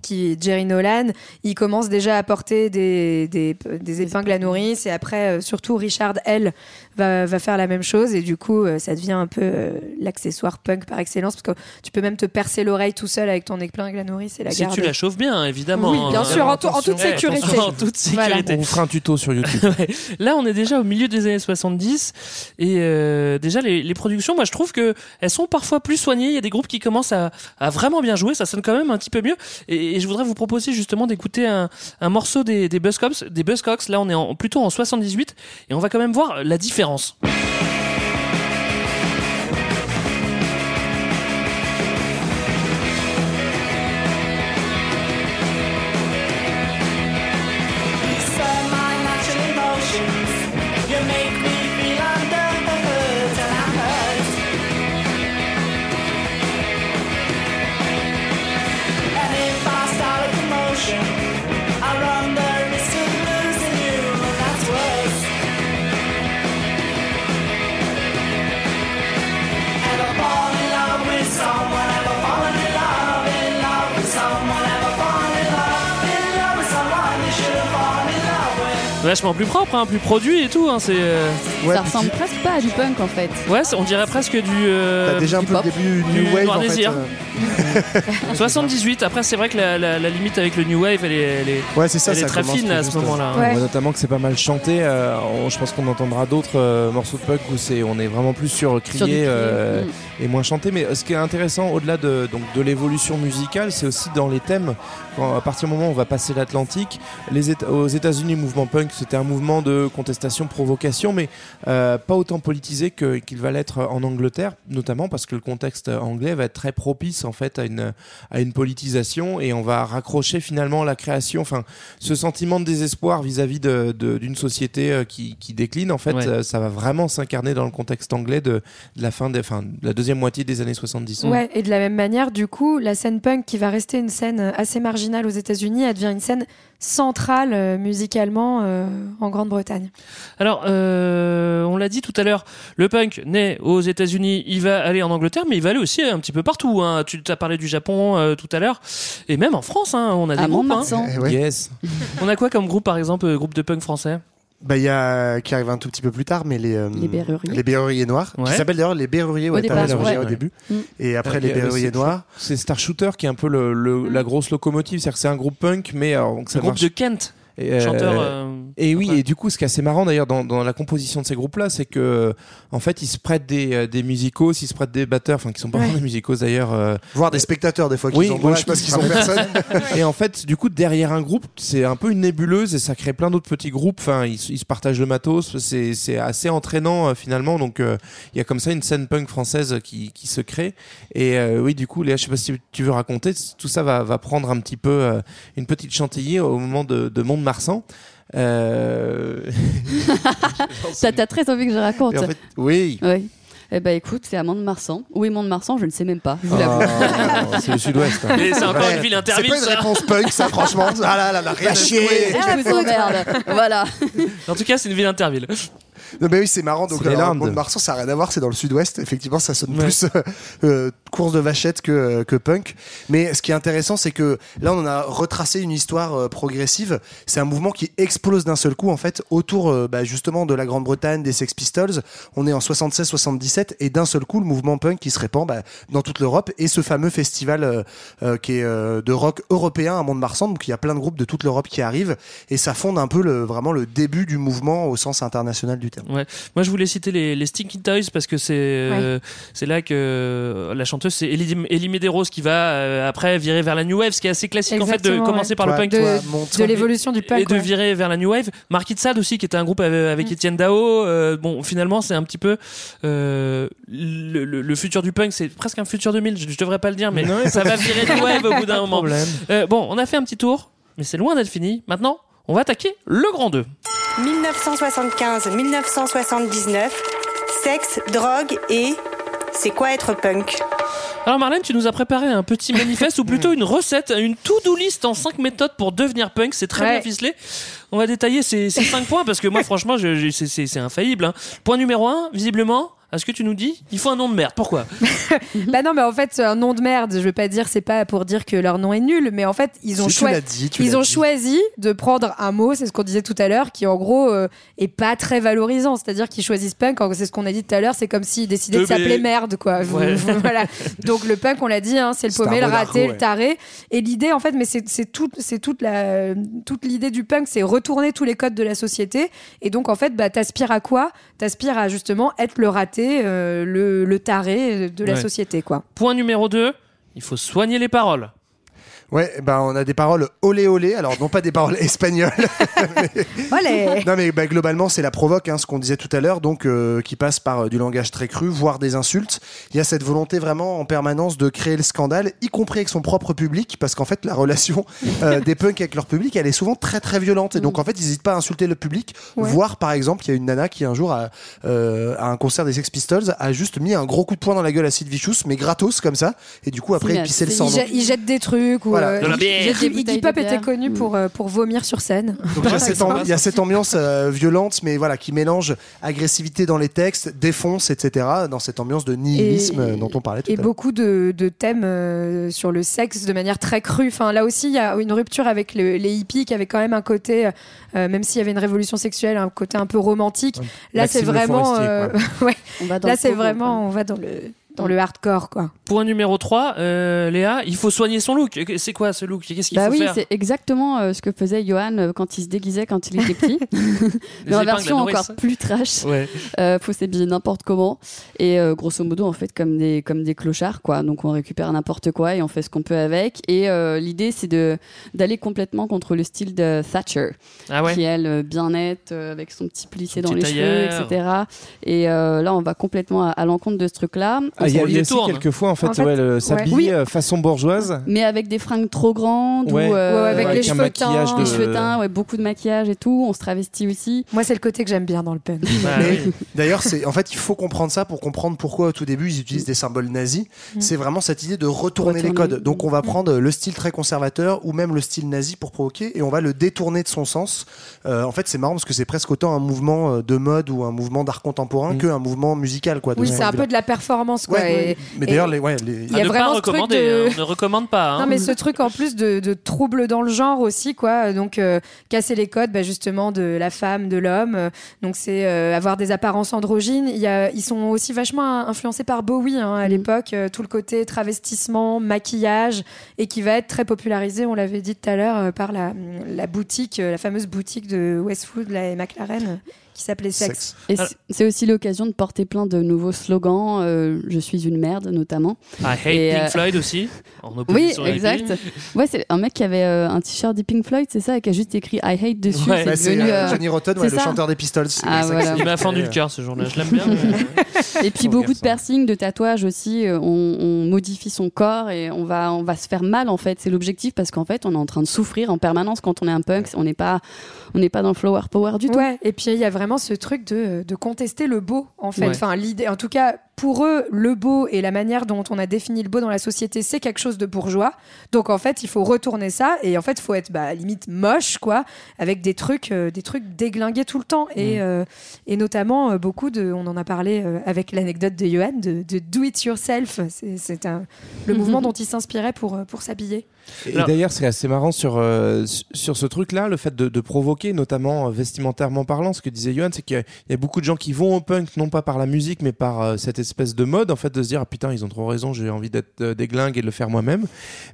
Qui est Jerry Nolan, il commence déjà à porter des, des, des épingles à nourrice et après euh, surtout Richard L va, va faire la même chose et du coup euh, ça devient un peu euh, l'accessoire punk par excellence parce que tu peux même te percer l'oreille tout seul avec ton épingle à nourrice et la
Si
garder.
tu la chauffes bien, évidemment.
Oui, bien
hein.
sûr, en, tout- en toute sécurité.
En toute
Voilà.
sécurité.
On vous fera un tuto sur YouTube.
Ouais. Là, on est déjà au milieu des années 70 et euh, déjà les, les productions, moi je trouve que elles sont parfois plus soignées. Il y a des groupes qui commencent à, à vraiment bien jouer, ça sonne quand même un petit peu mieux. Et, je voudrais vous proposer justement d'écouter un, morceau des, Buzzcocks. Des Buzzcocks. Là, on est plutôt en 78 et on va quand même voir la différence. Vachement plus propre, hein, plus produit et tout. Hein, c'est.
Ça ressemble presque pas à du punk en fait.
Ouais, on dirait presque du. euh,
T'as déjà un peu le début
du
New Wave
Noir
en fait.
Désir.
euh.
78. Après, c'est vrai que la, la- la limite avec le New Wave, elle est, elle est,
Ouais, c'est ça,
elle est très fine à ce moment-là. hein.
Ouais.
On voit notamment que c'est pas mal chanté. euh, on- je pense qu'on entendra d'autres euh, morceaux de punk où c'est, on est vraiment plus sur crier, euh,
mm.
et moins chanté. Mais ce qui est intéressant, au-delà de, donc, de l'évolution musicale, c'est aussi dans les thèmes. Quand, à partir du moment où on va passer l'Atlantique, les aux États-Unis, le mouvement punk, c'était un mouvement de contestation, provocation, mais euh, pas autant politisé que- qu'il va l'être en Angleterre, notamment parce que le contexte anglais va être très propice en fait à une à une politisation et on va raccrocher finalement la création, enfin ce sentiment de désespoir vis-à-vis de- de- d'une société euh, qui, qui décline, en fait,
Ouais.
euh, ça va vraiment s'incarner dans le contexte anglais de, de la fin des, enfin, de la deuxième moitié des années 70.
Ouais, et de la même manière, du coup, la scène punk qui va rester une scène assez marginale aux États-Unis, elle devient une scène centrale euh, musicalement euh, en Grande-Bretagne.
Alors, euh, on l'a dit tout à l'heure, le punk naît aux États-Unis, il va aller en Angleterre, mais il va aller aussi un petit peu partout. hein. Tu as parlé du Japon euh, tout à l'heure, et même en France, hein, on a des
À
groupes. hein.
Eh ouais.
Yes.
On a quoi comme groupe, par exemple, groupe de punk français?
Bah, il y a qui arrive un tout petit peu plus tard, mais les euh,
Les Berruriers.
les Berruriers noirs,
Ouais.
qui s'appellent d'ailleurs les Berruriers
Au
ouais,
départ,
au début,
Mm.
et après
Euh,
les Berruriers noirs.
C'est Star Shooter qui est un peu le, le- la grosse locomotive, c'est-à-dire que c'est un groupe punk, mais alors, donc ça
Un groupe
marche-
de Kent,
Et, euh,
chanteur. euh,
Et oui, et du coup, ce qui est assez marrant d'ailleurs dans, dans la composition de ces groupes-là, c'est que en fait, ils se prêtent des, euh, des musicos, ils se prêtent des batteurs, enfin qui sont pas
Ouais.
vraiment des musicos d'ailleurs. euh,
Voire des spectateurs des fois qui
Oui,
sont
voilà,
parce
qui
qu'ils sont
se
personne.
et en fait, du coup, derrière un groupe, c'est un peu une nébuleuse et ça crée plein d'autres petits groupes. Enfin, ils, se- ils se partagent le matos. C'est c'est assez entraînant euh, finalement. Donc, euh, il y a comme ça une scène punk française qui, qui se crée. Et euh, oui, du coup, Léa, je sais pas si tu veux raconter. Tout ça va, va prendre un petit peu euh, une petite chantilly au moment de, de Mont-de-Marsan. Euh...
T'as t'as très envie que je raconte.
Et en fait, oui.
Oui. Eh ben écoute, c'est à Mont-de-Marsan. Où est Mont-de-Marsan Je ne sais même pas. Je vous l'avoue.
Oh, c'est le sud-ouest. hein.
Et c'est encore
Ouais.
une ville
C'est
interville,
pas une
ça.
réponse punk, ça, franchement. Ah là là, là, rien à chier.
Je vous emmerde. voilà.
En tout cas, c'est une ville interville.
Non, mais oui, c'est marrant. Donc,
les Landes.
Mont-de-Marsan, ça n'a rien à voir, c'est dans le sud-ouest. Effectivement, ça sonne
Ouais.
plus euh, euh, course de vachette que, que punk. Mais ce qui est intéressant, c'est que là, on en a retracé une histoire euh, progressive. C'est un mouvement qui explose d'un seul coup, en fait, autour euh, bah, justement de la Grande-Bretagne, des Sex Pistols. On est en 76-77 et d'un seul coup, le mouvement punk qui se répand bah, dans toute l'Europe et ce fameux festival euh, euh, qui est euh, de rock européen à Mont-de-Marsan. Donc, il y a plein de groupes de toute l'Europe qui arrivent et ça fonde un peu le, vraiment le début du mouvement au sens international du terme.
Ouais. Moi, je voulais citer les, les Stinky Toys parce que c'est euh, c'est là que euh, la chanteuse c'est Ellie, Ellie Medeiros qui va euh, après virer vers la new wave, ce qui est assez classique en fait de commencer
ouais.
par le punk.
De, de l'évolution du punk.
et de
ouais.
virer vers la new wave. Marquis de Sade aussi, qui était un groupe avec, avec
Mm.
Étienne Dao. euh, bon, finalement, c'est un petit peu euh, le, le- le futur du punk. C'est presque un futur 2000. Je, je devrais pas le dire, mais
Non,
ça va virer new wave au bout d'un moment. Euh, bon, on a fait un petit tour, mais c'est loin d'être fini. Maintenant, on va attaquer le grand 2.
1975-1979, sexe, drogue et... C'est quoi être punk?
Alors Marlène, tu nous as préparé un petit manifeste ou plutôt une recette, une to-do list en 5 méthodes pour devenir punk. C'est très
Ouais.
bien ficelé. On va détailler ces, ces 5 points parce que moi franchement, c'est infaillible. hein. Point numéro 1, visiblement, à ce que tu nous dis, il faut un nom de merde. Pourquoi
Bah non, mais en fait, un nom de merde, je veux pas dire, c'est pas pour dire que leur nom est nul, mais en fait, ils ont,
Si, tu
choi-
l'as dit, tu
ils
l'as
ont
dit.
choisi de prendre un mot, c'est ce qu'on disait tout à l'heure, qui en gros euh, est pas très valorisant. C'est-à-dire qu'ils choisissent punk, c'est ce qu'on a dit tout à l'heure, c'est comme s'ils décidaient de
Teubé.
s'appeler merde, quoi.
Ouais.
voilà. Donc le punk, on l'a dit, hein, c'est le
C'est un
paumé, le raté, le
ouais.
taré. Et l'idée, en fait, mais c'est c'est tout, c'est toute la, toute l'idée du punk, c'est retourner tous les codes de la société. Et donc, en fait, bah, t'aspires à quoi? T'aspires à justement être le raté, euh, le, le taré de la
Ouais.
société, quoi.
Point numéro 2, il faut soigner les paroles.
Ouais, ben on a des paroles olé olé, alors non pas des paroles espagnoles.
Olé
non mais bah, globalement c'est la provoque, hein, ce qu'on disait tout à l'heure, donc euh, qui passe par euh, du langage très cru, voire des insultes. Il y a cette volonté vraiment en permanence de créer le scandale, y compris avec son propre public, parce qu'en fait la relation euh, des punks avec leur public, elle est souvent très très violente. Et donc en fait ils n'hésitent pas à insulter le public,
Ouais.
voire par exemple il y a une nana qui un jour a, à un concert des Sex Pistols a juste mis un gros coup de poing dans la gueule à Sid Vicious, mais gratos comme ça, et du coup après il pissait le sang.
Ils,
Donc,
jettent- ils jettent des trucs ou
Voilà, voilà.
De la bière.
Iggy- Pop était connu pour, euh, pour vomir sur scène.
Donc il y a cette, ambiance euh, violente, mais voilà, qui mélange agressivité dans les textes, défonce, etc. Dans cette ambiance de nihilisme
Et-
euh, dont on parlait tout
Et
à l'heure.
beaucoup de, de thèmes euh, sur le sexe de manière très crue. Enfin, là aussi, il y a une rupture avec le- les hippies qui avaient quand même un côté, euh, même s'il y avait une révolution sexuelle, un côté un peu romantique. Là, c'est vraiment. Euh, ouais. Là, c'est vraiment. On va dans le, dans le hardcore, quoi.
Point numéro 3, euh, Léa, il faut soigner son look. C'est quoi ce look? Qu'est-ce qu'il
Bah
faut
oui,
faire?
c'est exactement euh, ce que faisait Johan euh, quand il se déguisait quand il était petit. Mais en version encore plus trash.
Ouais.
Euh, faut s'habiller n'importe comment. Et euh, grosso modo, en fait, comme des, comme des clochards, quoi. Donc on récupère n'importe quoi et on fait ce qu'on peut avec. Et euh, l'idée, c'est de d'aller complètement contre le style de Thatcher,
Ah ouais
qui elle, bien nette, euh, avec son petit plissé
Son
dans les
petit
cheveux,
tailleur.
etc. Et euh, là, on va complètement à, à l'encontre de ce truc-là.
Ah, Il y a,
On
il y a aussi
détourne.
quelquefois en fait,
En fait,
ouais, le-
ouais.
s'habiller
Oui.
euh, façon bourgeoise.
Mais avec des fringues trop grandes
Ouais.
ou euh,
Ouais, avec
Ouais,
les cheveux
maquillage
teints.
de-
les cheveux teints, ouais, beaucoup de maquillage et tout. On se travestit aussi.
Moi, c'est le côté que j'aime bien dans le punk.
Bah
d'ailleurs, c'est en fait, il faut comprendre ça pour comprendre pourquoi au tout début ils utilisent des symboles nazis. C'est vraiment cette idée de retourner les codes. Donc, on va prendre le style très conservateur ou même le style nazi pour provoquer et on va le détourner de son sens. Euh, en fait, c'est marrant parce que c'est presque autant un mouvement euh, de mode ou un mouvement d'art contemporain
Mm.
qu'un mouvement musical, quoi.
Oui,
ce
c'est un peu de la performance, quoi.
Ouais,
Et-
ouais. Mais d'ailleurs, les, ouais, les-
Il y a vraiment
pas
ce truc
recommander,
de-
hein, on ne recommande pas. hein.
Non, mais ce truc en plus de, de trouble dans le genre aussi, quoi. Donc, euh, casser les codes, bah, justement, de la femme, de l'homme. Donc, c'est euh, avoir des apparences androgynes. Il y a, ils sont aussi vachement influencés par Bowie hein, à
Mhm.
l'époque. Euh, tout le côté travestissement, maquillage, et qui va être très popularisé, on l'avait dit tout à l'heure, euh, par la, la boutique, euh, la fameuse boutique de Westwood et McLaren, qui s'appelait Sex.
Sexe.
Et
Alors-
c'est- aussi l'occasion de porter plein de nouveaux slogans. euh, je suis une merde, notamment.
I hate
Et,
Pink
euh,
Floyd aussi. En
Oui, exact. Ouais, c'est un mec qui avait euh, un t-shirt de Pink Floyd, c'est ça, et qui a juste écrit I hate dessus.
Ouais.
c'est
Bah, c'est
devenu,
Johnny Rotten, ouais,
c'est
le chanteur des Pistols.
Ah, voilà.
Il m'a fendu le cœur ce jour-là. Je l'aime bien. mais-
Et puis beaucoup de piercings, de tatouages aussi. On, on modifie son corps et on va, on va se faire mal en fait. C'est l'objectif parce qu'en fait, on est en train de souffrir en permanence quand on est un punk. On n'est pas, on n'est pas dans le flower power du tout.
Ouais, et puis il y a vraiment ce truc de, de contester le beau, en fait.
Ouais.
Enfin, l'idée, en tout cas, pour eux, le beau et la manière dont on a défini le beau dans la société, c'est quelque chose de bourgeois. Donc en fait, il faut retourner ça, et en fait, il faut être bah, limite moche, quoi, avec des trucs, euh, des trucs déglingués tout le temps, et, euh, et notamment euh, beaucoup de, on en a parlé euh, avec l'anecdote de Johan, de, de do it yourself. C'est- le mouvement dont il s'inspirait pour, euh, pour s'habiller.
Et
Alors-
d'ailleurs, c'est assez marrant sur, euh, su- sur ce truc-là, le fait de, de provoquer, notamment euh, vestimentairement parlant, ce que disait Johan, c'est qu'il y, a- il y a beaucoup de gens qui vont au punk, non pas par la musique, mais par euh, cette espèce de mode, en fait, de se dire, ah, putain, ils ont trop raison, j'ai envie d'être euh, déglingue et de le faire moi-même.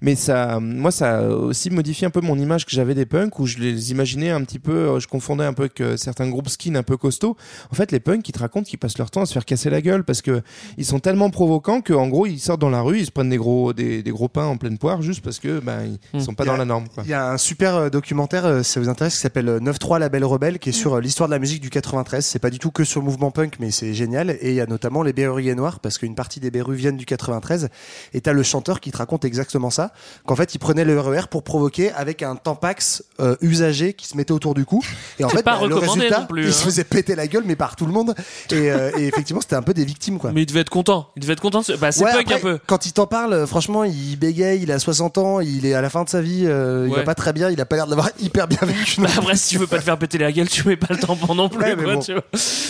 Mais ça, moi, ça a aussi modifié un peu mon image que j'avais des punks, où je les imaginais un petit peu, euh, je confondais un peu avec euh, certains groupes skin un peu costauds. En fait, les punks, ils te racontent qu'ils passent leur temps à se faire casser la gueule parce que ils sont tellement provocants qu'en gros, ils sortent dans la rue, ils se prennent des gros, des, des gros pains en pleine poire juste parce que, ben, ils, ils sont pas
a-
dans la norme, quoi.
Il y a un super euh, documentaire, euh, si ça vous intéresse, qui s'appelle euh, 9-3 La Belle Rebelle, qui est sur euh, l'histoire de la musique du 93. C'est pas du tout que sur le mouvement punk, mais c'est génial. Et il y a notamment les Noirs, parce qu'une partie des Berrus viennent du 93. Et t'as le chanteur qui te raconte exactement ça. Qu'en fait, il prenait le RER pour provoquer avec un Tampax euh, usagé qui se mettait autour du cou. Et en fait,
pas
bah, le résultat,
plus,
il
hein.
se faisait péter la gueule, mais par tout le monde. Et, euh, et effectivement, c'était un peu des victimes, quoi.
Mais il devait être content. Il devait être content. de Bah, c'est
Ouais,
un peu.
Quand il t'en parle, franchement, il bégaye, il a 60 ans, il est à la fin de sa vie, euh, il
Ouais.
va pas très bien, il a pas l'air de l'avoir hyper bien vécu.
Bah, après, si tu veux pas te faire péter la gueule, tu mets pas le tampon non plus.
Ouais, mais
quoi,
bon.
tu vois.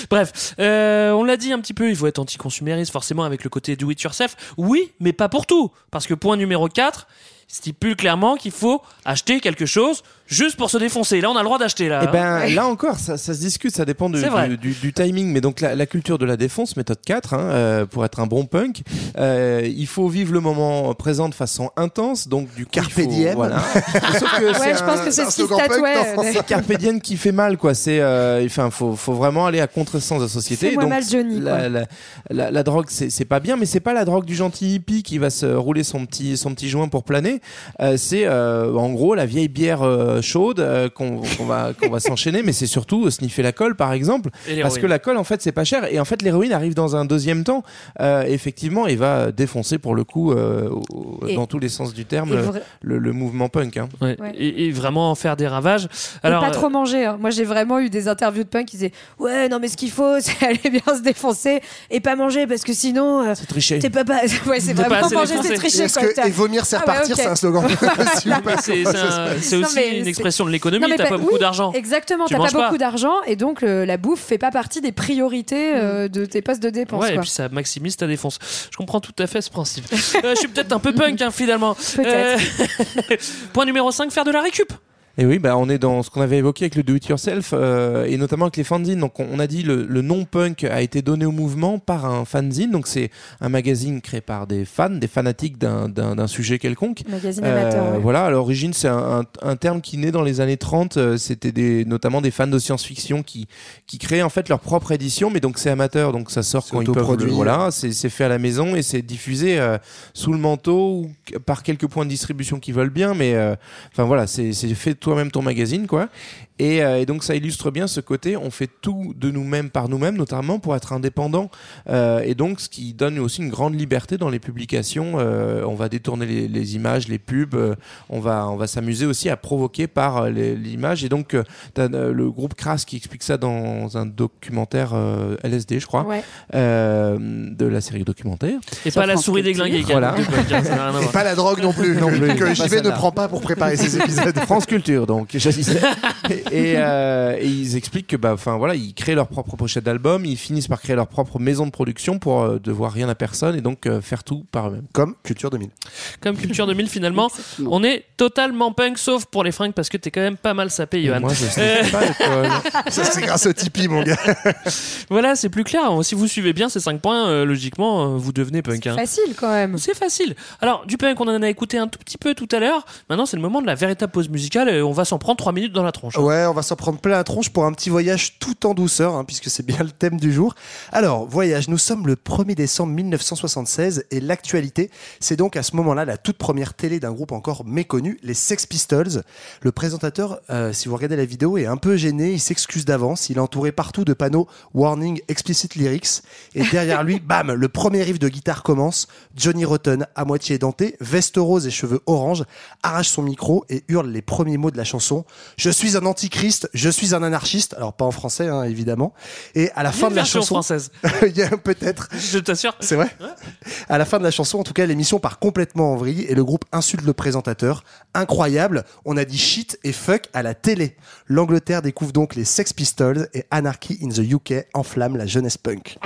Bref, euh, on l'a dit un petit peu, il faut être anticonsumériste forcément avec le côté do it yourself. Oui, mais pas pour tout. Parce que point numéro 4 stipule clairement qu'il faut acheter quelque chose juste pour se défoncer. Là, on a le droit d'acheter là.
Eh
hein.
ben, là encore, ça, ça se discute, ça dépend du, du, du- du timing. Mais donc, la, la culture de la défonce, méthode 4, hein, euh, pour être un bon punk, euh, il faut vivre le moment présent de façon intense. Donc, du coup,
Carpe
faut,
diem.
Voilà. Sauf que
Ouais, je pense que c'est ce qui se
c'est Carpe diem qui fait mal, quoi. C'est, euh, enfin, faut, faut vraiment aller à contre-sens de la société. Donc,
mal, Johnny,
La,
quoi.
la, la- la drogue, c'est c'est pas bien, mais c'est pas la drogue du gentil hippie qui va se rouler son petit, son petit joint pour planer. Euh, c'est, euh, en gros, la vieille bière euh, chaude euh, qu'on qu'on va qu'on va s'enchaîner, mais c'est surtout euh, sniffer la colle par exemple, parce que la colle en fait c'est pas cher et en fait l'héroïne arrive dans un deuxième temps euh, effectivement et va défoncer pour le coup euh, au-
Et-
dans tous les sens du terme
et
le,
vra-
le- le mouvement punk. Hein.
Ouais.
Ouais.
Et, et vraiment faire des ravages.
Et
Alors,
pas trop manger. hein. Moi, j'ai vraiment eu des interviews de punk qui disaient Ouais, non, mais ce qu'il faut, c'est aller bien se défoncer et pas manger parce que sinon. euh,
C'est tricher.
T'es pas. pas... Ouais, c'est
T'es pas
vraiment
assez
manger,
défoncé.
c'est tricher.
Est-ce
quoi.
que
T'as-
et vomir c'est
Ah ouais,
repartir
ok.
c'est un slogan Super.
c'est c'est un- c'est
Non,
aussi
mais
une expression de l'économie. T'as
pas-
pas beaucoup
oui,
d'argent.
Exactement, t'as pas
pas.
beaucoup d'argent et donc la bouffe fait pas partie des priorités euh, de tes postes de dépenses.
Ouais, et puis ça maximise ta défense. Je comprends tout à fait ce principe. Euh, je suis peut-être un peu punk hein, finalement.
Peut-être.
Euh, Point numéro 5, faire de la récup.
Et oui, bah, on est dans ce qu'on avait évoqué avec le do-it-yourself euh, et notamment avec les fanzines. Donc, on, a dit le, le nom punk a été donné au mouvement par un fanzine. Donc, c'est un magazine créé par des fans, des fanatiques d'un- sujet quelconque.
Magazine
Euh,
amateur. ouais.
Voilà, à l'origine, c'est un, un- un terme qui naît dans les années 30. euh, C'était des, notamment des fans de science-fiction qui, qui créaient en fait leur propre édition, mais donc c'est amateur, donc ça sort quand ils peuvent. le- Voilà, c'est fait à la maison et c'est diffusé euh, sous le manteau ou par quelques points de distribution qui veulent bien, mais euh, enfin voilà, c'est fait toi-même ton magazine, quoi. Et, euh, et donc ça illustre bien ce côté, on fait tout de nous-mêmes par nous-mêmes, notamment pour être indépendant. Euh, et donc ce qui donne aussi une grande liberté dans les publications. Euh, on va détourner les, les images, les pubs. euh, on va on va s'amuser aussi à provoquer par euh, les- l'image. Et donc euh, euh, le groupe Crass qui explique ça dans un documentaire euh, LSD, je crois,
Ouais.
euh, de la série documentaire.
Et pas la souris déglinguée.
Voilà.
Et pas la drogue non plus, non plus que JV ne prend pas pour préparer ses épisodes.
France Culture, donc. et, euh, et ils expliquent que, bah, enfin voilà, ils créent leur propre pochette d'album, ils finissent par créer leur propre maison de production pour euh, devoir rien à personne et donc euh, faire tout par eux-mêmes.
Comme Culture 2000.
Comme Culture 2000 finalement,
Exactement.
on est totalement punk sauf pour les fringues parce que t'es quand même pas mal sapé, Johan.
Moi, je sais pas quoi.
Ça, c'est grâce au Tipeee, mon gars.
Voilà, c'est plus clair. Si vous suivez bien ces 5 points, euh, logiquement, vous devenez punk. hein.
Facile quand même.
C'est facile. Alors, du punk, on en a écouté un tout petit peu tout à l'heure. Maintenant, c'est le moment de la véritable pause musicale et on va s'en prendre 3 minutes dans la tronche.
Ouais, on va s'en prendre plein la tronche pour un petit voyage tout en douceur, hein, puisque c'est bien le thème du jour. Alors, voyage, nous sommes le 1er décembre 1976 et l'actualité, c'est donc à ce moment-là la toute première télé d'un groupe encore méconnu, les Sex Pistols. Le présentateur, euh, si vous regardez la vidéo, est un peu gêné, il s'excuse d'avance, il est entouré partout de panneaux Warning Explicit Lyrics, et derrière lui, bam, le premier riff de guitare commence, Johnny Rotten, à moitié denté, veste rose et cheveux orange, arrache son micro et hurle les premiers mots de la chanson. Je suis un antichrist, je suis un anarchiste. Alors pas en français, hein, évidemment. Et à la fin de la chanson,
française.
il y a peut-être.
Je t'assure.
C'est vrai. À la fin de la chanson, en tout cas, l'émission part complètement en vrille et le groupe insulte le présentateur. Incroyable. On a dit shit et fuck à la télé. L'Angleterre découvre donc les Sex Pistols et Anarchy in the UK enflamme la jeunesse punk.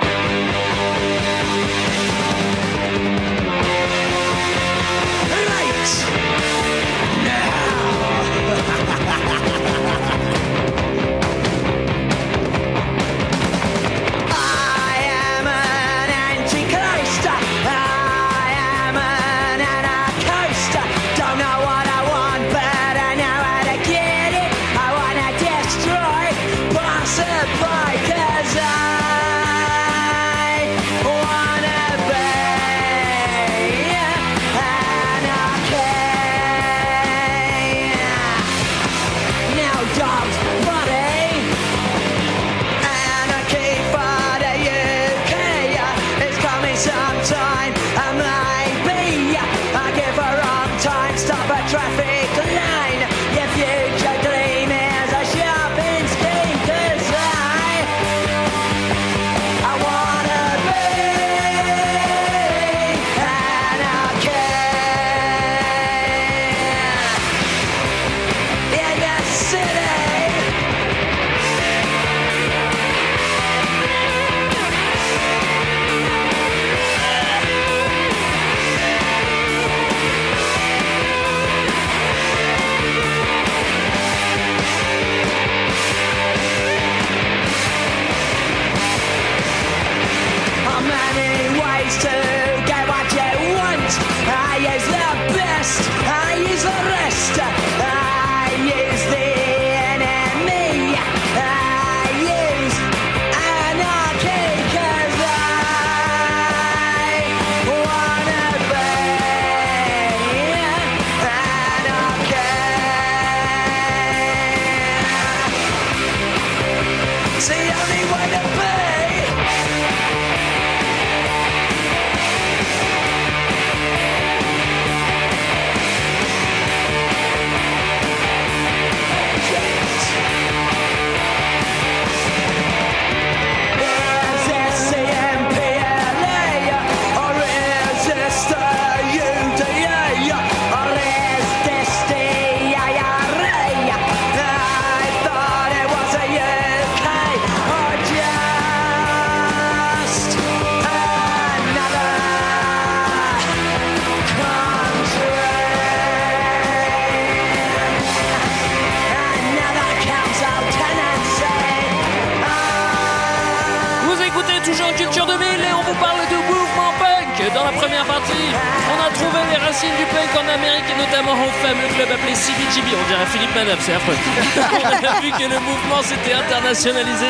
Fameux club appelé CBGB. On dirait Philippe Manœuvre, c'est affreux. on a vu que le mouvement s'était internationalisé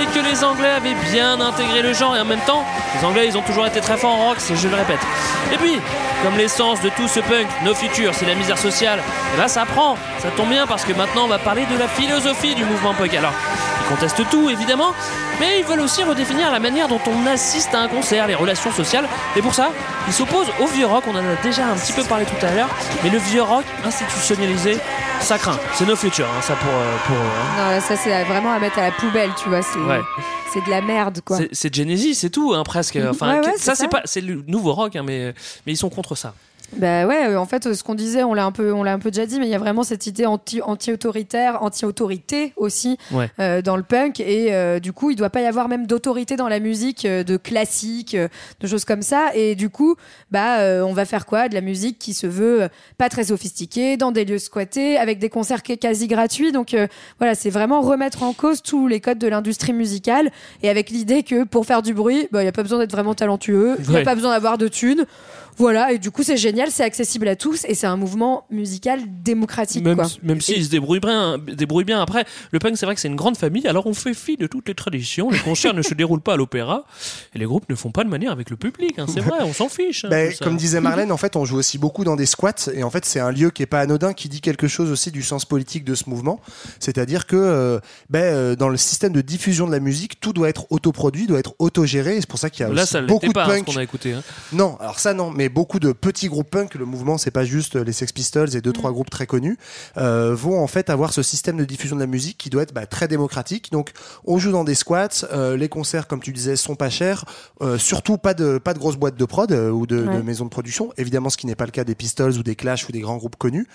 et que les Anglais avaient bien intégré le genre et en même temps, les Anglais ils ont toujours été très forts en rock, je le répète. Et puis, comme l'essence de tout ce punk, nos futurs, c'est la misère sociale, et là ça prend, ça tombe bien parce que maintenant on va parler de la philosophie du mouvement punk. Alors, ils contestent tout évidemment, mais ils veulent aussi redéfinir la manière dont on assiste à un concert, les relations sociales, et pour ça, ils s'opposent au vieux rock, on en a déjà un petit peu parlé tout à l'heure, mais le vieux rock institutionnalisé, ça craint. C'est nos futurs, hein, ça pour, euh, pour hein.
Non, ça c'est vraiment à mettre à la poubelle, tu vois. C'est
Ouais.
de la merde, quoi.
C'est- Genesis, c'est tout, hein, presque. Enfin,
Ouais, ouais,
ça,
c'est
c'est
ça.
pas, c'est le nouveau rock, mais, mais ils sont contre ça.
Bah ouais, euh, en fait, ce qu'on disait, on l'a un peu, on l'a un peu déjà dit, mais il y a vraiment cette idée anti, anti-autoritaire, anti-autorité aussi
Ouais.
euh, dans le punk, et euh, du coup, il doit pas y avoir même d'autorité dans la musique, euh, de classique, euh, de choses comme ça, et du coup, bah, euh, on va faire quoi? De la musique qui se veut pas très sophistiquée, dans des lieux squattés, avec des concerts qui- quasi gratuits, donc euh, voilà, c'est vraiment remettre en cause tous les codes de l'industrie musicale, et avec l'idée que pour faire du bruit, bah, il y a pas besoin d'être vraiment talentueux, il y a pas besoin d'avoir de thunes. Voilà, et du coup, c'est génial, c'est accessible à tous et c'est un mouvement musical démocratique.
Même,
quoi.
même s'ils se débrouillent bien. Après, le punk, c'est vrai que c'est une grande famille, alors on fait fi de toutes les traditions. Les concerts ne se déroulent pas à l'opéra, et les groupes ne font pas de manière avec le public. hein, c'est vrai, on s'en fiche. hein,
Ben, comme disait Marlène, en fait, on joue aussi beaucoup dans des squats, et en fait, c'est un lieu qui est pas anodin, qui dit quelque chose aussi du sens politique de ce mouvement. C'est-à-dire que, euh, ben, euh, dans le système de diffusion de la musique, tout doit être autoproduit, doit être autogéré, et c'est pour ça qu'il y a
Là,
aussi
ça
beaucoup de
pas, hein, ce
punk.
qu'on a écouté. hein.
Non, alors ça non, mais beaucoup de petits groupes punk, le mouvement c'est pas juste les Sex Pistols et deux trois groupes très connus, euh, vont en fait avoir ce système de diffusion de la musique qui doit être bah, très démocratique. Donc on joue dans des squats, euh, les concerts comme tu disais sont pas chers, euh, surtout pas de pas de grosses boîtes de prod euh, ou de, de maisons de production. Évidemment ce qui n'est pas le cas des Pistols ou des Clash ou des grands groupes connus.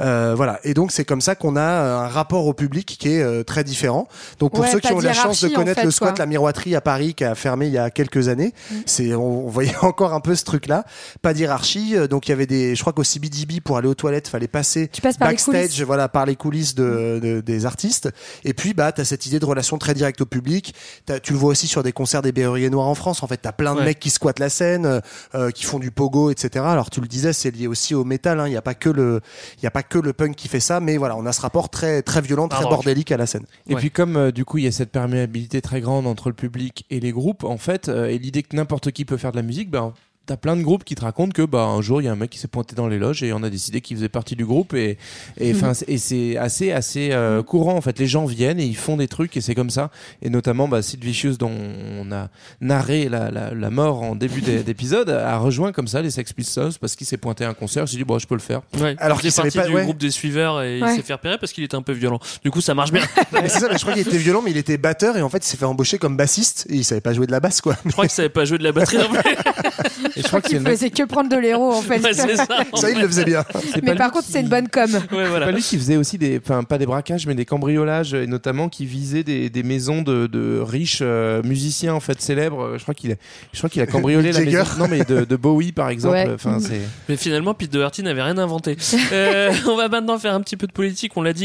Euh, voilà, et donc c'est comme ça qu'on a un rapport au public qui est euh, très différent. Donc pour
Ouais,
ceux qui ont la chance de
en
connaître
fait,
le squat,
quoi.
la miroiterie à Paris qui a fermé il y a quelques années,
Mm.
c'est on, on voyait encore un peu ce truc là pas d'hierarchie euh, donc il y avait des je crois qu'au CBDB pour aller aux toilettes fallait passer
Tu passes par les
backstage
coulisses.
voilà par les coulisses de, de- des artistes et puis bah tu as cette idée de relation très directe au public T'as- tu le vois aussi sur des concerts des Berruriers Noirs en France en fait tu as plein de
Ouais.
mecs qui squattent la scène euh, euh, qui font du pogo etc alors tu le disais c'est lié aussi au métal hein. il n'y a pas que le il y a pas que le punk qui fait ça mais voilà on a ce rapport très très violent très
rock.
bordélique à la scène
Et
Ouais.
puis comme euh, du coup il y a cette perméabilité très grande entre le public et les groupes, en fait, euh, et l'idée que n'importe qui peut faire de la musique, ben T'as plein de groupes qui te racontent que bah un jour il y a un mec qui s'est pointé dans les loges et on a décidé qu'il faisait partie du groupe et et enfin c'est- et c'est assez assez euh, courant en fait les gens viennent et ils font des trucs et c'est comme ça et notamment bah Sid Vicious dont on a narré la, la, la mort en début d'é- d'épisode a rejoint comme ça les Sex Pistols parce qu'il s'est pointé à un concert j'ai dit bon je peux le faire
Ouais,
Alors
il
qu'il
partie
pas-
du
ouais.
groupe des suiveurs et
Ouais.
il s'est fait repérer parce qu'il était un peu violent. Du coup, ça marche bien.
Mais c'est ça, mais je crois qu'il était violent mais il était batteur et en fait il s'est fait embaucher comme bassiste et il savait pas jouer de la basse quoi
Je crois qu'il savait pas jouer de la batterie non plus.
je crois que c'est
Il
une-
faisait que prendre de l'héros en fait.
Ouais, c'est ça.
ça il le faisait bien
mais par contre,
qui-
c'est une bonne com.
Ouais,
C'est
voilà.
pas lui qui faisait aussi des, enfin pas des braquages, mais des cambriolages, et notamment qui visait des, des maisons de, de riches euh, musiciens en fait célèbres. Je crois qu'il, a, je crois qu'il a cambriolé la maison. Non mais de, de Bowie par exemple.
Ouais.
Enfin c'est.
Mais finalement, Pete Doherty n'avait rien inventé. Euh, on va maintenant faire un petit peu de politique. On l'a dit,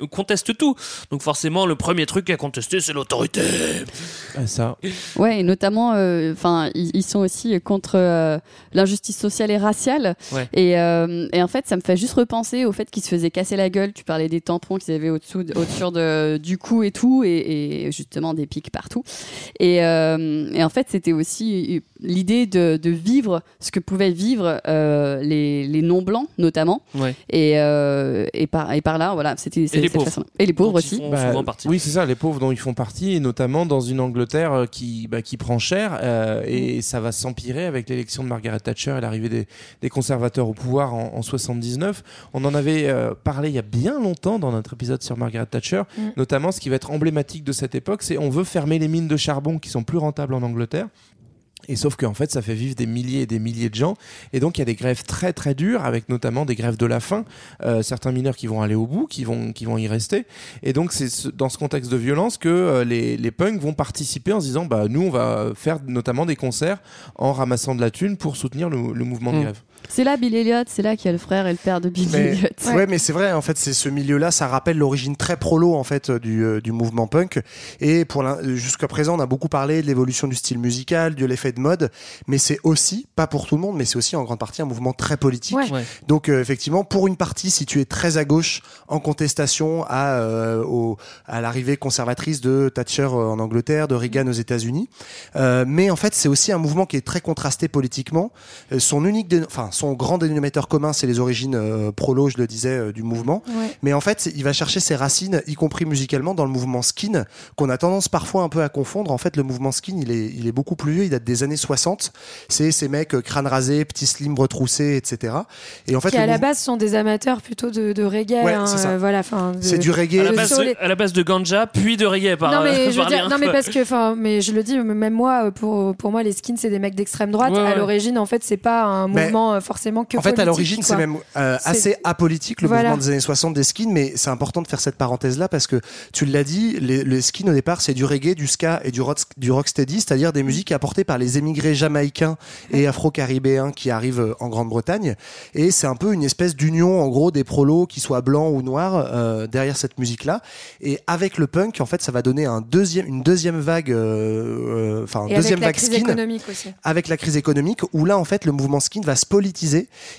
il conteste, tout. Donc forcément, le premier truc à contester, c'est l'autorité.
Ah, ça.
Ouais, et notamment, euh, enfin, ils sont aussi contre euh, l'injustice sociale et raciale.
Ouais.
Et, euh, et en fait, ça me fait juste repenser au fait qu'ils se faisaient casser la gueule. Tu parlais des tampons qu'ils avaient au-dessous, au-dessus de, du cou et tout, et, et justement des pics partout. Et, euh, et en fait, c'était aussi l'idée de, de vivre ce que pouvaient vivre euh, les, les non blancs, notamment.
Ouais.
Et, euh, et par et par là, voilà, c'était
les
cette
pauvres.
façon. Et les pauvres aussi.
Bah,
souvent partie.
Oui, c'est ça, les pauvres dont ils font partie, et notamment dans une Angleterre qui, bah, qui prend cher, euh, et ça va s'empirer avec l'élection de Margaret Thatcher et l'arrivée des, des conservateurs au pouvoir en, en 79. On en avait euh, parlé il y a bien longtemps dans notre épisode sur Margaret Thatcher,
Mm.
notamment ce qui va être emblématique de cette époque, c'est on veut fermer les mines de charbon qui sont plus rentables en Angleterre. Et sauf qu'en fait, ça fait vivre des milliers et des milliers de gens. Et donc, il y a des grèves très très dures, avec notamment des grèves de la faim. Euh, certains mineurs qui vont aller au bout, qui vont, qui vont y rester. Et donc, c'est ce- dans ce contexte de violence que euh, les, les punks vont participer en se disant, bah, nous, on va faire notamment des concerts en ramassant de la thune pour soutenir le, le mouvement de
Mm.
grève.
C'est là Bill Elliott, c'est là qu'il y a le frère et le père de Bill
Mais,
Elliott.
ouais. mais c'est vrai, en fait, c'est ce milieu-là, ça rappelle l'origine très prolo en fait du, euh, du mouvement punk. Et pour euh, jusqu'à présent, on a beaucoup parlé de l'évolution du style musical, de l'effet de mode, mais c'est aussi, pas pour tout le monde, mais c'est aussi en grande partie un mouvement très politique.
Ouais.
Ouais.
Donc euh, effectivement, pour une partie, si tu es très à gauche en contestation à, euh, au- à l'arrivée conservatrice de Thatcher euh, en Angleterre, de Reagan aux États-Unis, euh, mais en fait, c'est aussi un mouvement qui est très contrasté politiquement. Euh, son unique, enfin son grand dénominateur commun, c'est les origines euh, prolo, je le disais, euh, du mouvement.
Ouais.
Mais en fait, il va chercher ses racines, y compris musicalement, dans le mouvement skin, qu'on a tendance parfois un peu à confondre. En fait, le mouvement skin, il est, il est beaucoup plus vieux, il date des années 60. C'est ces mecs euh, crâne rasé, petits slims retroussés, etc. Et en fait,
qui à la base sont des amateurs plutôt de, de reggae.
Ouais,
hein,
c'est
euh, voilà,
c'est du
À
reggae.
la, base à la base de ganja, puis de reggae par
non mais je veux dire, non mais parce que enfin mais je le dis même moi pour pour moi les skins c'est des mecs d'extrême droite
Ouais, ouais.
à l'origine en fait c'est pas un mouvement forcément que
En fait, à l'origine, c'est même euh, assez apolitique le
Voilà.
mouvement des années 60 des skins, mais c'est important de faire cette parenthèse-là parce que tu l'as dit, les, les skins au départ, c'est du reggae, du ska et du, rock, du rocksteady, c'est-à-dire des musiques apportées par les émigrés jamaïcains et afro-caribéens qui arrivent euh, en Grande-Bretagne. Et c'est un peu une espèce d'union, en gros, des prolos, qui soient blancs ou noirs, euh, derrière cette musique-là. Et avec le punk, en fait, ça va donner un deuxième, une deuxième vague, euh, euh, enfin,
et
deuxième
avec la
vague
crise
skin
économique aussi.
avec la crise économique où là en fait le mouvement skin va se politiser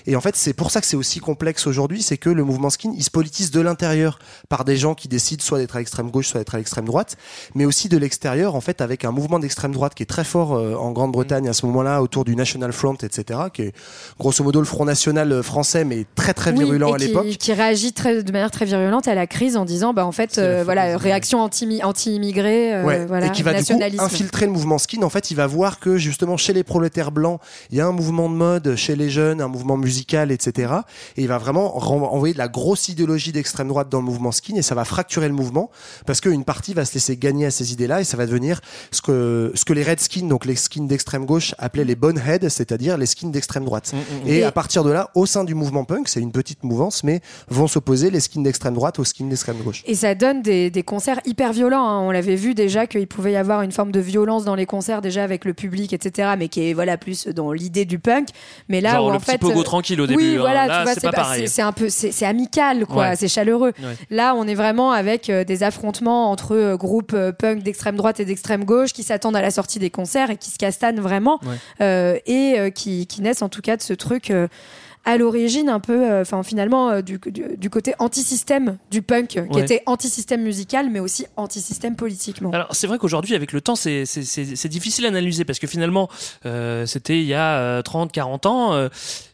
et en fait c'est pour ça que c'est aussi complexe aujourd'hui c'est que le mouvement skin il se politise de l'intérieur par des gens qui décident soit d'être à l'extrême gauche soit d'être à l'extrême droite mais aussi de l'extérieur en fait avec un mouvement d'extrême droite qui est très fort euh, en Grande-Bretagne à ce moment-là autour du National Front etc qui est grosso modo le Front National euh, français mais très très
Oui,
virulent
et
à l'époque.
qui réagit très, de manière très virulente à la crise en disant bah en fait euh, voilà réaction anti anti-immigré euh,
Ouais,
voilà
et qui va du coup infiltrer le mouvement skin. En fait, il va voir que justement chez les prolétaires blancs, il y a un mouvement de mode, chez les jeunes, un mouvement musical, etc. Et il va vraiment envoyer de la grosse idéologie d'extrême droite dans le mouvement skin et ça va fracturer le mouvement parce qu'une partie va se laisser gagner à ces idées-là et ça va devenir ce que, ce que les redskins, donc les skins d'extrême gauche, appelaient les boneheads, c'est-à-dire les skins d'extrême droite.
mm.
Et
Et-
à partir de là, au sein du mouvement punk, c'est une petite mouvance, mais vont s'opposer les skins d'extrême droite aux skins d'extrême gauche.
Et ça donne des, des concerts hyper violents. hein. On l'avait vu déjà qu'il pouvait y avoir une forme de violence dans les concerts déjà avec le public, etc. Mais qui est voilà plus dans l'idée du punk. Mais là
Genre le
en
petit
fait,
pogo
euh,
tranquille au
oui,
début, hein.
voilà,
Là, c'est pas pareil.
c'est- un peu, c'est amical, quoi.
Ouais.
C'est chaleureux.
Ouais.
Là, on est vraiment avec euh, des affrontements entre euh, groupes punk d'extrême droite et d'extrême gauche qui s'attendent à la sortie des concerts et qui se castanent vraiment
Ouais.
euh, et qui, qui naissent en tout cas de ce truc. euh, à l'origine un peu, euh, enfin finalement euh, du, du, du côté anti-système du punk, qui était anti-système musical, mais aussi anti-système politiquement.
Alors c'est vrai qu'aujourd'hui avec le temps c'est difficile à analyser parce que finalement euh, c'était il y a euh, 30 40 ans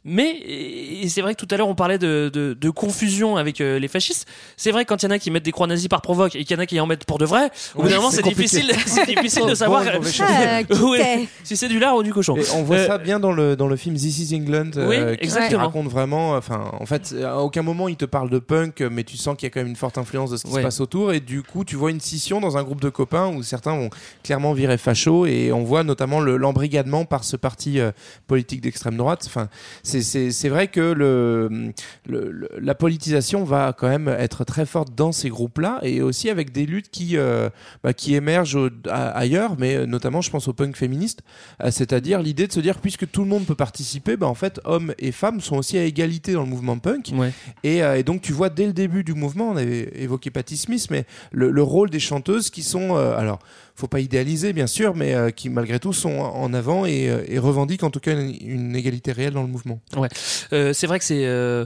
mais et c'est vrai que tout à l'heure on parlait de, de, de confusion avec euh, les fascistes c'est vrai quand il y en a qui mettent des croix nazies par provoque et qu'il y en a qui en mettent pour de vrai au bout d'un moment
c'est
difficile c'est difficile de savoir
choix.
Ah,
Ouais, si c'est du lard ou du cochon
Et on voit
Euh,
ça bien dans le, dans le film This is England,
Oui,
euh, qui, raconte vraiment. Enfin, en fait, à aucun moment il te parle de punk, mais tu sens qu'il y a quand même une forte influence de ce qui
Ouais.
se passe autour. Et du coup, tu vois une scission dans un groupe de copains où certains vont clairement virer facho. Et on voit notamment le- l'embrigadement par ce parti euh, politique d'extrême droite. Enfin, c'est- vrai que le, le- le- la politisation va quand même être très forte dans ces groupes-là et aussi avec des luttes qui, euh, bah, qui émergent au- ailleurs, mais euh, notamment, je pense au punk féministe, euh, c'est-à-dire l'idée de se dire puisque tout le monde peut participer, bah, en fait, hommes et femmes sont aussi à égalité dans le mouvement punk.
Ouais.
Et, euh, et donc, tu vois dès le début du mouvement, on avait évoqué Patti Smith, mais le, le rôle des chanteuses qui sont, euh, alors, faut pas idéaliser bien sûr, mais euh, qui malgré tout sont en avant et, euh, et revendiquent en tout cas une, une égalité réelle dans le mouvement.
Ouais, Euh, c'est vrai que c'est euh,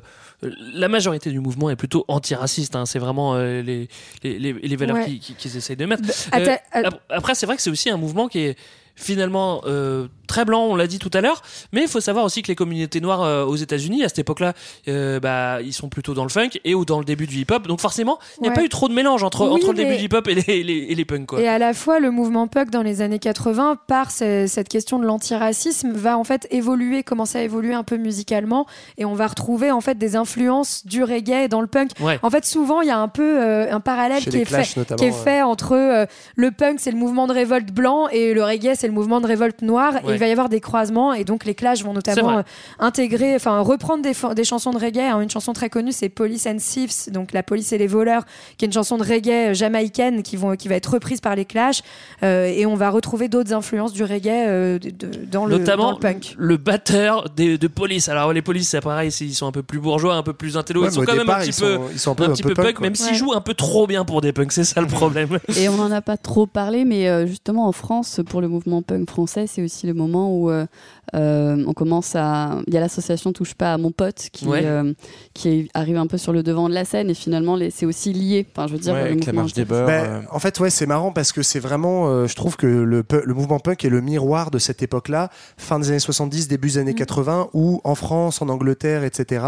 la majorité du mouvement est plutôt antiraciste. Hein. C'est vraiment euh, les, les, les, les valeurs
Ouais.
qu'ils qui, qu'ils essayent de mettre. Euh, ap- après, c'est vrai que c'est aussi un mouvement qui est finalement euh, très blanc, on l'a dit tout à l'heure, mais il faut savoir aussi que les communautés noires euh, aux États-Unis à cette époque-là, euh, bah ils sont plutôt dans le funk et ou dans le début du hip-hop, donc forcément il n'y a
Ouais.
pas eu trop de mélange entre
Oui,
entre le début du hip-hop et les, les, et les punks quoi.
Et à la fois, le mouvement punk dans les années 80, par ce- cette question de l'antiracisme, va en fait évoluer, commencer à évoluer un peu musicalement, et on va retrouver en fait des influences du reggae dans le punk.
Ouais.
En fait, souvent, il y a un peu euh, un parallèle qui est,
Clash,
fait,
notamment,
qui est
ouais.
fait entre euh, le punk, c'est le mouvement de révolte blanc, et le reggae, c'est le mouvement de révolte noire. Et
Ouais.
il va y avoir des croisements. Et donc, les Clash vont notamment euh, intégrer, enfin, reprendre des, chansons de reggae. Alors, une chanson très connue, c'est Police and Thieves, donc la police et les voleurs, qui est une chanson de reggae euh, jamaïcaine qui, vont, qui va être reprise par les Clash. Euh, et on va retrouver d'autres influences du reggae euh, de- de- dans, le,
Notamment
dans le punk.
le batteur des, de police. Alors les polices, c'est pareil, ils sont un peu plus bourgeois, un peu plus intello.
Ouais,
ils sont quand même un petit
ils
peu,
sont- ils sont un peu- un
petit
peu
peu
punk,
même s'ils
Ouais.
jouent un peu trop bien pour des punks. C'est ça le problème.
Et on n'en a pas trop parlé, mais euh, justement en France, pour le mouvement punk français, c'est aussi le moment où euh, euh, on commence à. Il y a l'association Touche pas à mon pote qui,
Ouais.
euh, qui arrive un peu sur le devant de la scène et finalement les- c'est aussi lié. Enfin, je veux dire,
Ouais,
le
avec la
mouvement
marche des beurs.
Ben,
euh,
En fait, ouais, c'est marrant parce que c'est vraiment, euh, je trouve que le, le mouvement punk est le miroir de cette époque-là, fin des années 70, début des années 80, où en France, en Angleterre, etc.,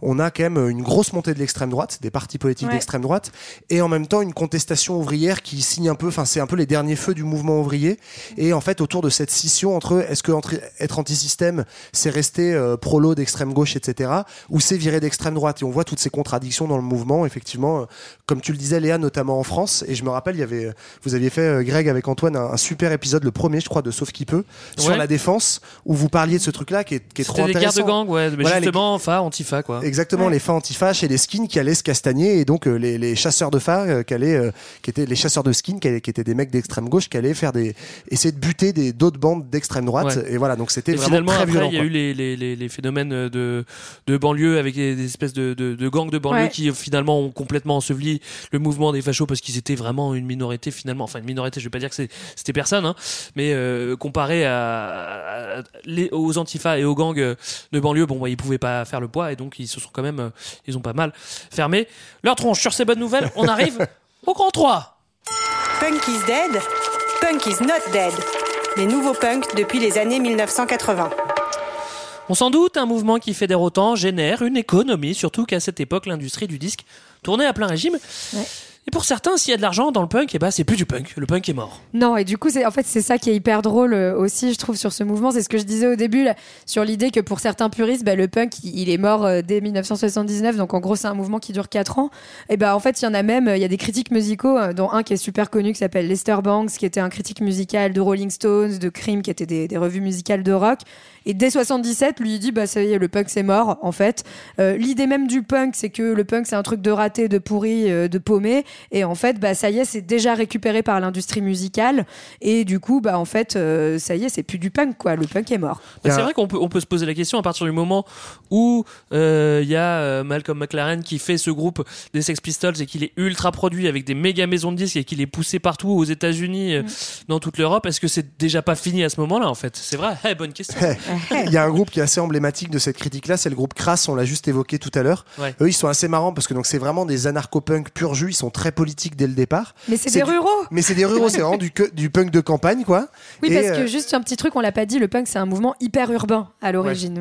on a quand même une grosse montée de l'extrême droite, des partis politiques
Ouais.
d'extrême droite, et en même temps une contestation ouvrière qui signe un peu, enfin, c'est un peu les derniers feux du mouvement ouvrier, et en fait, autour de cette scission entre est-ce que être anti-système, c'est rester euh, prolo d'extrême gauche, etc., ou c'est virer d'extrême droite, et on voit toutes ces contradictions dans le mouvement, effectivement, euh, comme tu le disais, Léa, notamment en France, et je me rappelle, il y avait, vous aviez fait, euh, Greg, avec Antoine, un, un super épisode, le premier, je crois, de Sauf qui peut, sur
Ouais.
la défense, où vous parliez de ce truc-là qui est, qui est trop
C'était des guerres
intéressant.
de gang, ouais, mais
Voilà, les-
justement, fa, antifa, quoi.
Exactement, les fins antifaches et les skins qui allaient se castagner et donc euh, les, les chasseurs de euh, qui allaient, euh, qui étaient les chasseurs de skins qui, allaient- qui étaient des mecs d'extrême gauche qui allaient faire des essayer de buter d'autres bandes d'extrême droite
Ouais.
et voilà donc c'était vraiment
finalement,
très
après,
violent.
il y a
quoi.
eu les, les, les, les phénomènes de, de banlieue avec des, des espèces de, de, de gangs de banlieue
Ouais.
qui finalement ont complètement enseveli le mouvement des fachos parce qu'ils étaient vraiment une minorité finalement. Enfin, une minorité, je vais pas dire que c'était personne, hein, mais euh, comparé à, à- les, aux antifas et aux gangs de banlieue, bon, bah, ils pouvaient pas faire le poids et donc ils se sont quand même, euh, ils ont pas mal fermé leur tronche. Sur ces bonnes nouvelles, on arrive au grand 3.
Punk is dead, punk is not dead. Les nouveaux punks depuis les années 1980.
On s'en doute, un mouvement qui fédère autant génère une économie, surtout qu'à cette époque, l'industrie du disque tournait à plein régime. Et pour certains, s'il y a de l'argent dans le punk, eh ben, c'est plus du punk. Le punk est mort.
Non, et du coup, c'est en fait c'est ça qui est hyper drôle euh, aussi, je trouve, sur ce mouvement. C'est ce que je disais au début sur l'idée que pour certains puristes, bah, le punk, il, est mort euh, dès 1979, donc en gros, c'est un mouvement qui dure 4 ans. Et ben en fait, il y en a même, euh, il y a des critiques musicaux, dont un qui est super connu, qui s'appelle Lester Banks, qui était un critique musical de Rolling Stones, de Cream, qui étaient des revues musicales de rock. Et dès 77, lui, il dit, bah ça y est, le punk c'est mort, en fait. Euh, L'idée même du punk, c'est que le punk c'est un truc de raté, de pourri, euh, de paumé. Et en fait, bah ça y est, c'est déjà récupéré par l'industrie musicale. Et du coup, bah en fait, euh, ça y est, c'est plus du punk, quoi. Le punk est mort.
Mais C'est vrai qu'on peut, on peut se poser la question à partir du moment où euh, il y a euh, Malcolm McLaren qui fait ce groupe des Sex Pistols et qu'il est ultra produit avec des méga maisons de disques et qu'il est poussé partout aux États-Unis, euh, dans toute l'Europe. Est-ce que c'est déjà pas fini à ce moment-là en fait? C'est vrai? Eh, Bonne question.
Il y a un groupe qui est assez emblématique de cette critique-là, c'est le groupe Crass, on l'a juste évoqué tout à l'heure.
Ouais.
Eux, ils sont assez marrants parce que donc c'est vraiment des anarcho-punk pur jus, ils sont très politiques dès le départ.
Mais c'est des
du-
ruraux.
Mais c'est des ruraux, c'est vraiment du, que- du punk de campagne, quoi.
Oui,
Et,
parce que
euh,
juste un petit truc, on l'a pas dit, le punk c'est un mouvement hyper urbain à l'origine.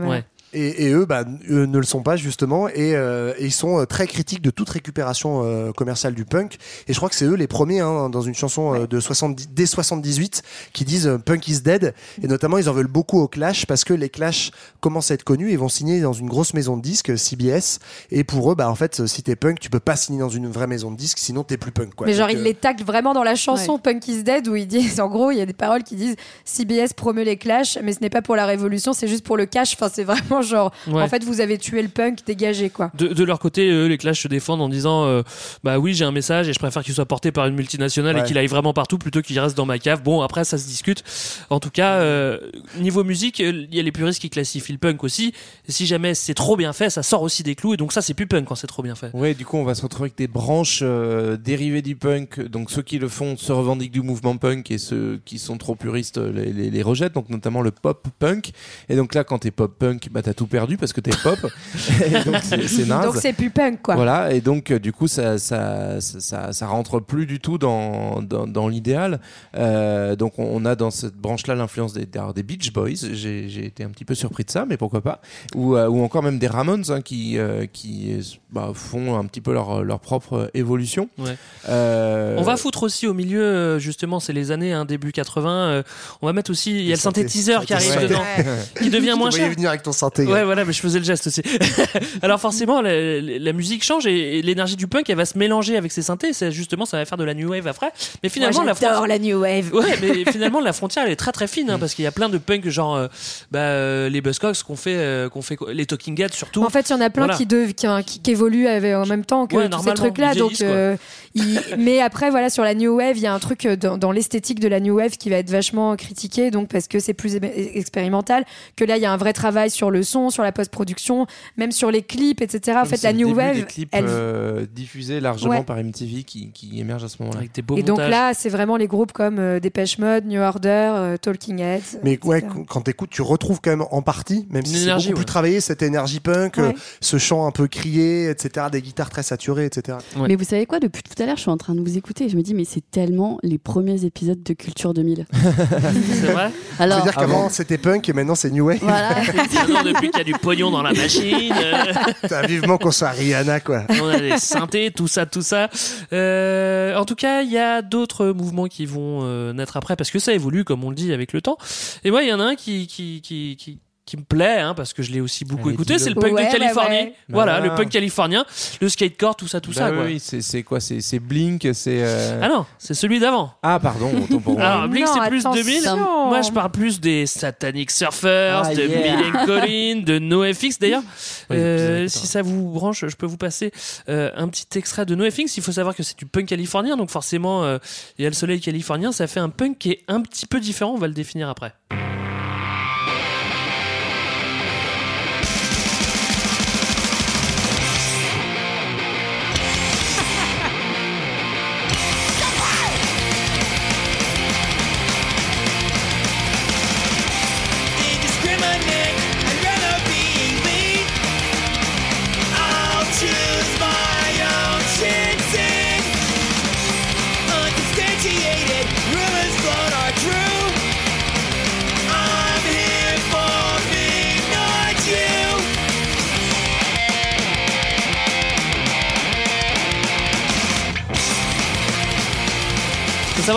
Et, et eux, bah, eux ne le sont pas justement, et, euh, et ils sont euh, très critiques de toute récupération euh, commerciale du punk. Et je crois que c'est eux les premiers hein, dans une chanson euh, de 70, dès 78 qui disent euh, Punk is dead. Et notamment, ils en veulent beaucoup aux Clash parce que les Clash commencent à être connus et vont signer dans une grosse maison de disques, CBS. Et pour eux, bah en fait, si t'es punk, tu peux pas signer dans une vraie maison de disques, sinon t'es plus punk. Quoi.
Mais genre,
Donc,
il
euh,
les tacle vraiment dans la chanson Punk is Dead où ils disent, en gros, il y a des paroles qui disent CBS promeut les clashs, mais ce n'est pas pour la révolution, c'est juste pour le cash. Enfin, c'est vraiment genre,
Ouais.
en fait, vous avez tué le punk, dégagez quoi.
De, de leur côté, eux, les Clash se défendent en disant euh, Bah oui, j'ai un message et je préfère qu'il soit porté par une multinationale et qu'il aille vraiment partout plutôt qu'il reste dans ma cave. Bon, après, ça se discute. En tout cas, euh, niveau musique, euh, il y a les puristes qui classifient le punk aussi. Et si jamais c'est trop bien fait, ça sort aussi des clous et donc ça, c'est plus punk quand c'est trop bien fait.
Ouais, du coup, on va se retrouver avec des branches euh, dérivées du punk. Donc, ceux qui le font se revendiquent du mouvement punk et ceux qui sont trop puristes les, les- les rejettent. Donc, notamment le pop punk. Et donc là, quand t'es pop punk, bah t'as tout perdu parce que t'es pop. Et donc, c'est naze.
Donc c'est plus punk quoi.
Voilà, et donc euh, du coup ça ça, ça ça ça rentre plus du tout dans dans, dans l'idéal. Euh, donc on- on a dans cette branche-là l'influence des des Beach Boys. J'ai j'ai été un petit peu surpris de ça, mais pourquoi pas. Ou euh, ou encore même des Ramones hein, qui euh, qui bah, font un petit peu leur leur propre évolution.
Ouais.
Euh,
On va foutre aussi au milieu, justement, c'est les années hein, début 80. euh, on va mettre aussi, il y a le
synthé-
synthétiseur qui arrive dedans,
Ouais.
qui devient moins cher.
venir avec ton synthé. Chanter.
Ouais, voilà, mais je faisais le geste aussi. Alors forcément, la, la musique change et, et l'énergie du punk, elle va se mélanger avec ses synthés. C'est justement, ça va faire de la new wave après. Mais finalement, la
j'adore la new wave.
Ouais, mais finalement, la frontière, elle est très très fine, hein, parce qu'il y a plein de punk, genre euh, bah, euh, les Buzzcocks qu'on fait, euh, qu'on fait, les Talking Heads surtout.
En fait, il y en a plein
Voilà.
qui, dev- qui, qui, qui évoluent avec- en même temps que
Ouais,
tous ces trucs-là. Donc,
quoi.
euh, il- mais après, voilà, sur la new wave, il y a un truc euh, dans, dans l'esthétique de la new wave qui va être vachement critiqué, donc parce que c'est plus expérimental. Que là, il y a un vrai travail sur le son, sur la post-production, même sur les clips, etc. En fait, la
le
new
début
wave,
des clips
elle
euh, diffusés largement
Ouais.
par MTV qui, qui émergent à ce moment-là.
Avec des beaux
Et donc là, c'est vraiment les groupes comme euh, Dépêche Mode, New Order, euh, Talking Heads.
Mais
etc.
ouais, qu- quand t'écoutes, tu retrouves quand même en partie, même si c'est beaucoup plus
ouais.
travaillé, cette énergie punk, euh,
Ouais.
ce chant un peu crié, etc., des guitares très saturées, etc.
Ouais.
Mais vous savez quoi, depuis tout à l'heure, je suis en train de vous écouter et je me dis, mais c'est tellement les premiers épisodes de Culture 2000.
C'est vrai?
Alors,
C'est-à-dire qu'avant c'était punk et maintenant c'est new wave.
voilà.
Depuis qu'il y a du pognon dans la machine,
T'as vivement qu'on soit Rihanna, quoi.
on a des synthés, tout ça, tout ça. Euh, en tout cas, il y a d'autres mouvements qui vont euh, naître après parce que ça évolue, comme on le dit, avec le temps. Et moi, il y en a un qui, qui, qui, qui, qui me plaît, hein, parce que je l'ai aussi beaucoup
Allez,
écouté, c'est le punk
Ouais,
de Californie.
ouais.
Voilà,
Ah.
le punk californien, le skatecore, tout ça, tout
Bah
ça.
oui, c'est c'est quoi C'est Blink, c'est. euh,
Ah non, c'est celui d'avant.
Ah, pardon, pour.
Alors, Blink, c'est plus
attention.
2000. Moi, je parle plus des Satanic Surfers,
Ah,
de
yeah.
Bill Collin, de NoFX. D'ailleurs,
Oui,
euh, si ça vous branche, je peux vous passer euh, un petit extrait de NoFX. Il faut savoir que c'est du punk californien, donc forcément, euh, il y a le soleil californien. Ça fait un punk qui est un petit peu différent. On va le définir après.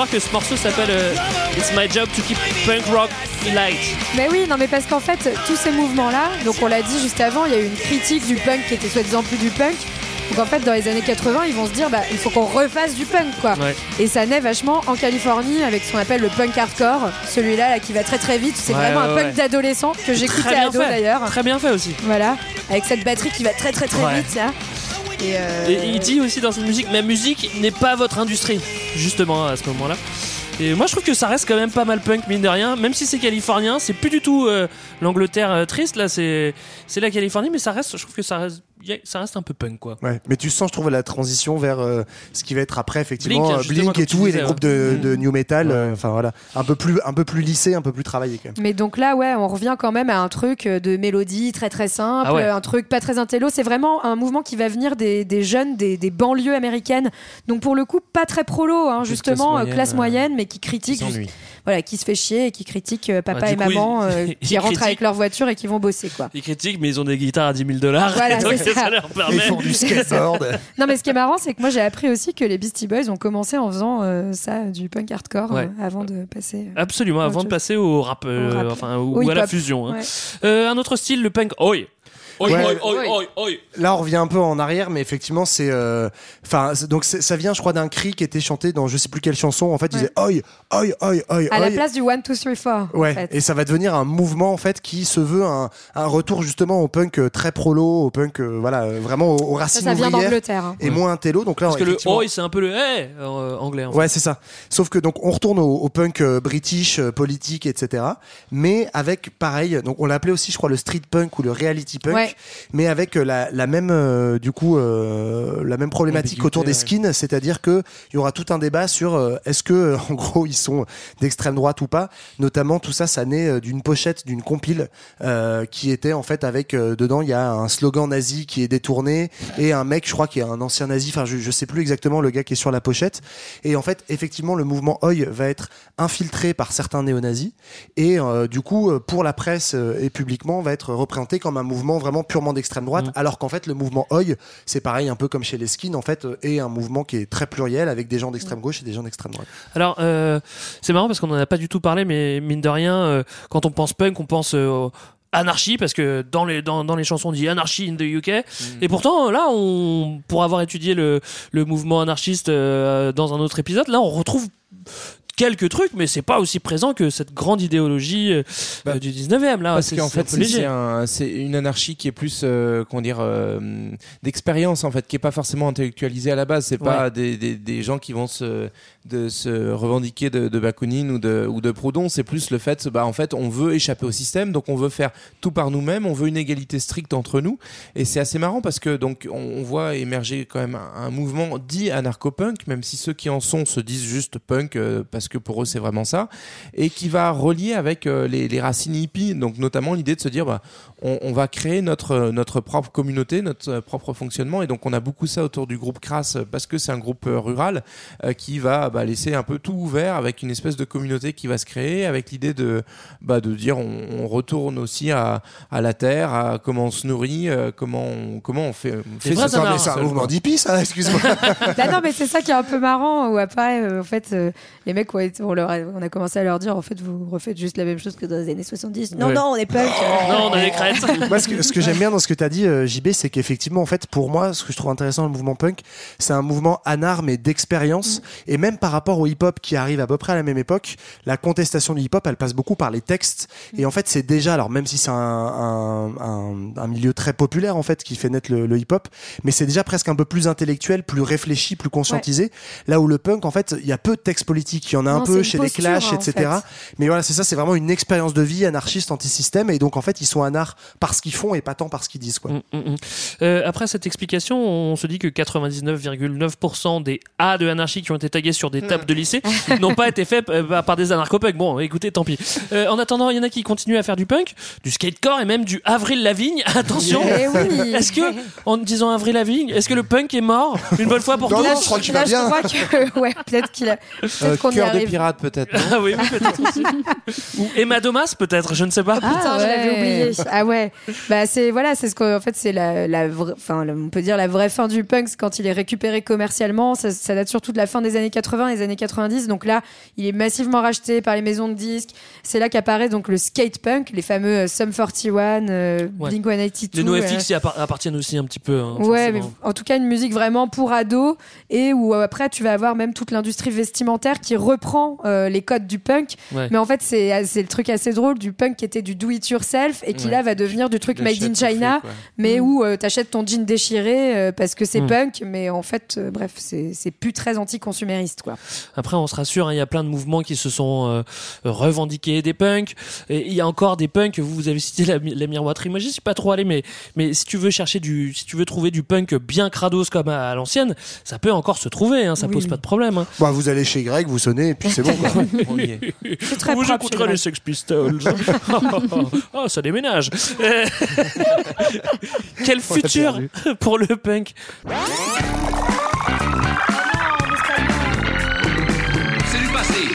Savoir que ce morceau s'appelle euh, It's My Job to Keep Punk Rock Light.
Mais oui, non, mais parce qu'en fait, tous ces mouvements-là, donc on l'a dit juste avant, il y a eu une critique du punk qui était soi-disant plus du punk. Donc en fait, dans les années 80, ils vont se dire, bah, il faut qu'on refasse du punk, quoi.
Ouais.
Et ça naît vachement en Californie avec ce qu'on appelle le punk hardcore. Celui-là, là, qui va très très vite. C'est
Ouais,
vraiment
ouais,
un punk d'adolescent que j'écoutais ado d'ailleurs.
Très bien fait aussi.
Voilà, avec cette batterie qui va très très très vite, là. Et, euh,
Et il dit aussi dans cette musique, ma musique n'est pas votre industrie, justement à ce moment-là. Et moi je trouve que ça reste quand même pas mal punk mine de rien, même si c'est californien, c'est plus du tout euh, l'Angleterre euh, triste là, c'est c'est la Californie, mais ça reste, je trouve que ça reste, ça reste un peu punk quoi.
Ouais, mais tu sens, je trouve, la transition vers euh, ce qui va être après, effectivement,
Blink,
euh, Blink et tout, et les groupes de, de new metal. euh, Enfin voilà, un peu plus, un peu plus lissé, un peu plus travaillé quand même.
Mais donc là, ouais, on revient quand même à un truc de mélodie très très simple,
Ah ouais.
un truc pas très intello. C'est vraiment un mouvement qui va venir des, des jeunes des, des banlieues américaines. Donc pour le coup, pas très prolo, hein, justement,
classe
classe
moyenne,
mais qui critique,
qui
voilà, qui se fait chier et qui critique euh, papa et
du coup,
maman,
ils-
euh,
ils
qui rentrent
critiquent.
avec leur voiture et qui vont bosser, quoi.
Ils critiquent, mais ils ont des guitares à 10 000 dollars,
Voilà,
donc
c'est ça.
leur permet.
Non, mais ce qui est marrant, c'est que moi j'ai appris aussi que les Beastie Boys ont commencé en faisant euh, ça, du punk hardcore,
Ouais.
euh, avant de passer. euh,
Absolument, avant de passer au rap, euh,
Au rap.
enfin ou, à la fusion. hein.
Ouais.
Euh, un autre style, le punk oi. Oi,
Ouais.
oi, oi, oi, oi.
Là, on revient un peu en arrière, mais effectivement, c'est, euh, enfin, donc ça vient, je crois, d'un cri qui était chanté dans je sais plus quelle chanson. En fait, il disait oi, oi, oi, oi.
À la place du 1, 2, 3, 4.
Ouais,
en fait.
et ça va devenir un mouvement en fait qui se veut un, un retour justement au punk euh, très prolo, au punk euh, voilà vraiment aux, aux racines
ça vient d'Angleterre, hein.
et moins un télo. Donc là,
Parce que le oi, c'est un peu le hey euh, anglais. En fait.
Ouais, c'est ça. Sauf que donc on retourne au, au punk euh, british, euh, politique, etc. Mais avec pareil, donc on l'appelait aussi, je crois, le street punk ou le reality punk,
Ouais.
Mais avec euh, la, la même euh, du coup euh, la même problématique autour des
ouais.
skins, c'est-à-dire que il y aura tout un débat sur euh, est-ce que en gros ils sont d'extrême droite ou pas. Notamment tout ça, ça naît d'une pochette d'une compile euh, qui était en fait avec euh, dedans il y a un slogan nazi qui est détourné et un mec, je crois, qui est un ancien nazi. Enfin, je, je sais plus exactement le gars qui est sur la pochette. Et en fait, effectivement, le mouvement Oi va être infiltré par certains néo-nazis et euh, du coup, pour la presse euh, et publiquement, va être représenté comme un mouvement vraiment purement d'extrême droite, alors qu'en fait, le mouvement Oi, c'est pareil, un peu comme chez les skins, en fait, euh, est un mouvement qui est très pluriel avec des gens d'extrême gauche et des gens d'extrême droite.
Alors, euh, c'est marrant parce qu'on en a pas du tout parlé, mais mine de rien, euh, quand on pense punk, on pense euh, anarchie parce que dans les dans, dans les chansons on dit anarchie in the UK
Mm.
et pourtant là on pour avoir étudié le le mouvement anarchiste euh, dans un autre épisode là on retrouve quelques trucs mais c'est pas aussi présent que cette grande idéologie euh, euh, du 19e là
Parce qu'en fait, c'est un- une anarchie qui est plus, euh, comment dire, euh, d'expérience en fait, qui est pas forcément intellectualisée à la base. C'est pas
Ouais.
des, des, des gens qui vont se, de se revendiquer de, de Bakounine ou de, ou de Proudhon. C'est plus le fait, bah en fait, on veut échapper au système, donc on veut faire tout par nous-mêmes. On veut une égalité stricte entre nous. Et c'est assez marrant parce que donc on, on voit émerger quand même un, un mouvement dit anarcho-punk, même si ceux qui en sont se disent juste punk euh, parce que pour eux c'est vraiment ça, et qui va relier avec euh, les, racines hippies, donc notamment l'idée de se dire bah, on, on va créer notre, notre propre communauté, notre euh, propre fonctionnement, et donc on a beaucoup ça autour du groupe Crass euh, parce que c'est un groupe euh, rural euh, qui va bah, laisser un peu tout ouvert avec une espèce de communauté qui va se créer, avec l'idée de, bah, de dire on, on retourne aussi à, à la terre, à comment on se nourrit, euh, comment, on, comment on fait. on fait
anards.
ce-
C'est un mouvement d'hippies, ça, excuse-moi.
Bah non, mais c'est ça qui est un peu marrant. Où après, euh, en fait, euh, les mecs, on, leur a, on a commencé à leur dire, en fait, vous refaites juste la même chose que dans les années 70. Non,
Ouais.
non, on est punk.
non, on a
Moi, ce que, ce que j'aime bien dans ce que tu as dit, euh, JB, c'est qu'effectivement, en fait, pour moi, ce que je trouve intéressant dans le mouvement punk, c'est un mouvement anar, mais d'expérience. Et même par rapport au hip-hop qui arrive à peu près à la même époque, la contestation du hip-hop, elle passe beaucoup par les textes. Et en fait, c'est déjà, alors même si c'est un, un, un- un milieu très populaire, en fait, qui fait naître le, le hip-hop, mais c'est déjà presque un peu plus intellectuel, plus réfléchi, plus conscientisé. Là où le punk, en fait, il y a peu de textes politiques. Il y en a un
Non,
peu chez
posture,
les Clash,
en
etc.
fait.
Mais voilà, c'est ça, c'est vraiment une expérience de vie anarchiste, anti-système. Et donc, en fait, ils sont anards parce qu'ils font et pas tant parce qu'ils disent, quoi.
Mm, mm, mm. Euh, après cette explication, on se dit que 99,9% des A de anarchie qui ont été tagués sur des tables de lycée n'ont pas été faits euh, par des anarcho-punks. Bon, écoutez, tant pis. Euh, en attendant, il y en a qui continuent à faire du punk, du skatecore et même du Avril Lavigne. Attention.
Eh oui.
Est-ce que, en disant Avril Lavigne, est-ce que le punk est mort une bonne fois pour
non, je crois qu'il va bien.
que, ouais, peut-être qu'il a.
Euh,
qu'on y
Cœur de
arrive.
pirate peut-être.
Ah oui, oui, peut-être aussi. Ou Emma Domas, peut-être, je ne sais pas.
Ah, putain, je l'avais
ouais.
oublié. Ah ouais. Bah c'est voilà, c'est ce qu'en fait c'est la, la enfin on peut dire la vraie fin du punk c'est quand il est récupéré commercialement. Ça, ça date surtout de la fin des années 80 et des années 90. Donc là, il est massivement racheté par les maisons de disques. C'est là qu'apparaît donc le skate punk, les fameux euh, Sum 41, euh,
Ouais.
Blink 182.
Les NoFX
euh,
appartiennent aussi un petit peu. hein,
Ouais, mais en tout cas une musique vraiment pour ados et où euh, après tu vas avoir même toute l'industrie vestimentaire qui reprend euh, les codes du punk.
Ouais.
Mais en fait c'est c'est le truc assez drôle du punk qui était du do it yourself et qui
Ouais.
là va devenir du truc made in China, mais où euh, t'achètes ton jean déchiré euh, parce que c'est
Mm.
punk, mais en fait euh, bref c'est c'est plus très anti-consumériste quoi.
Après, on se rassure, hein, il y a plein de mouvements qui se sont euh, revendiqués des punks. Il y a encore des punks. Vous, vous avez cité la, la miroiterie. Moi, j'y suis pas trop allé, mais mais si tu veux chercher du, si tu veux trouver du punk bien crados comme à, à l'ancienne, ça peut encore se trouver. Hein, ça
Oui,
pose pas de problème. Hein.
Bah, vous allez chez Greg, vous sonnez, et puis c'est bon, quoi.
On y est.
C'est très
les. Sex Pistols. oh, ça déménage. Euh, Quel
On
futur pour le punk
C'est du passé.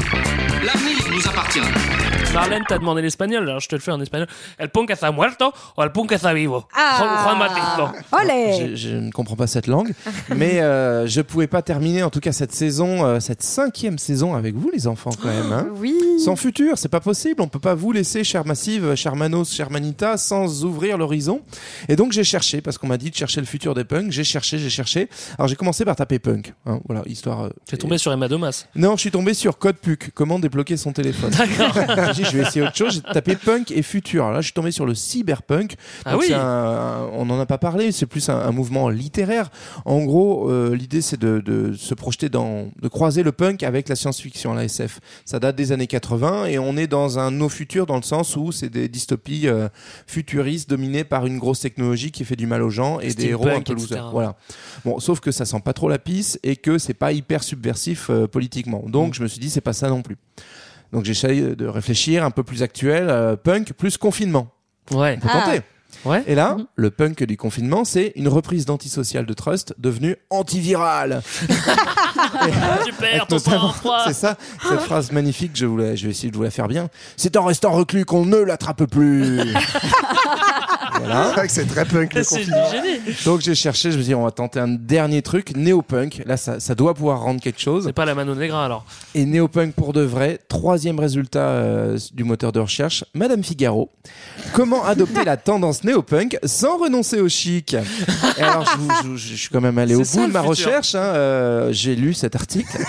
L'avenir nous appartient.
Marlène t'a demandé l'espagnol, alors je te le fais en espagnol. El punk está muerto o el punk está vivo? Juan- Juan Matito.
Olé
Je, je ne comprends pas cette langue, mais euh, je pouvais pas terminer en tout cas cette saison, euh, cette cinquième saison avec vous les enfants quand même. Hein
Oui.
sans futur, c'est pas possible. On peut pas vous laisser, cher Massive, cher Manos, cher Manita, sans ouvrir l'horizon. Et donc j'ai cherché parce qu'on m'a dit de chercher le futur des punks. J'ai cherché, j'ai cherché. Alors j'ai commencé par taper punk. hein, voilà, histoire. euh,
T'es tombé sur Emma Domas.
Non, je suis tombé sur code PUC. Comment débloquer son téléphone
D'accord.
Dit, je vais essayer autre chose. J'ai tapé punk et futur. Là, je suis tombé sur le cyberpunk.
Ah oui.
un- un- on n'en a pas parlé. C'est plus un, un mouvement littéraire. En gros, euh, l'idée c'est de, de se projeter dans, de croiser le punk avec la science-fiction, la SF. Ça date des années 80 et on est dans un no futur dans le sens où c'est des dystopies euh, futuristes dominées par une grosse technologie qui fait du mal aux gens et des héros un
Steampunk,
peu losers. Voilà. Bon, sauf que ça sent pas trop la pisse et que c'est pas hyper subversif euh, politiquement.
Mm.
Donc je me suis dit c'est pas ça non plus. Donc j'essaye de réfléchir un peu plus actuel, euh, punk plus confinement.
Ouais.
On peut
Ah.
tenter.
Ouais.
Et là, le punk du confinement, c'est une reprise d'antisocial de Trust devenue antivirale.
Tu perds ton.
C'est ça, cette phrase magnifique, je, voulais, je vais essayer de vous la faire bien. C'est en restant reclus qu'on ne l'attrape plus.
Voilà. C'est très punk le
C'est du
confinement.
génie.
Donc j'ai cherché, je me suis dit on va tenter un dernier truc, néo-punk. Là ça, ça doit pouvoir rendre quelque chose.
C'est pas la Mano Negra alors.
Et néo-punk pour de vrai, troisième résultat euh, du moteur de recherche, Madame Figaro. Comment adopter la tendance néo-punk sans renoncer au chic? Et alors je, vous- je vous- je suis quand même allé au
C'est ça,
bout de
le
ma
futur.
recherche, hein, euh, j'ai lu cet article.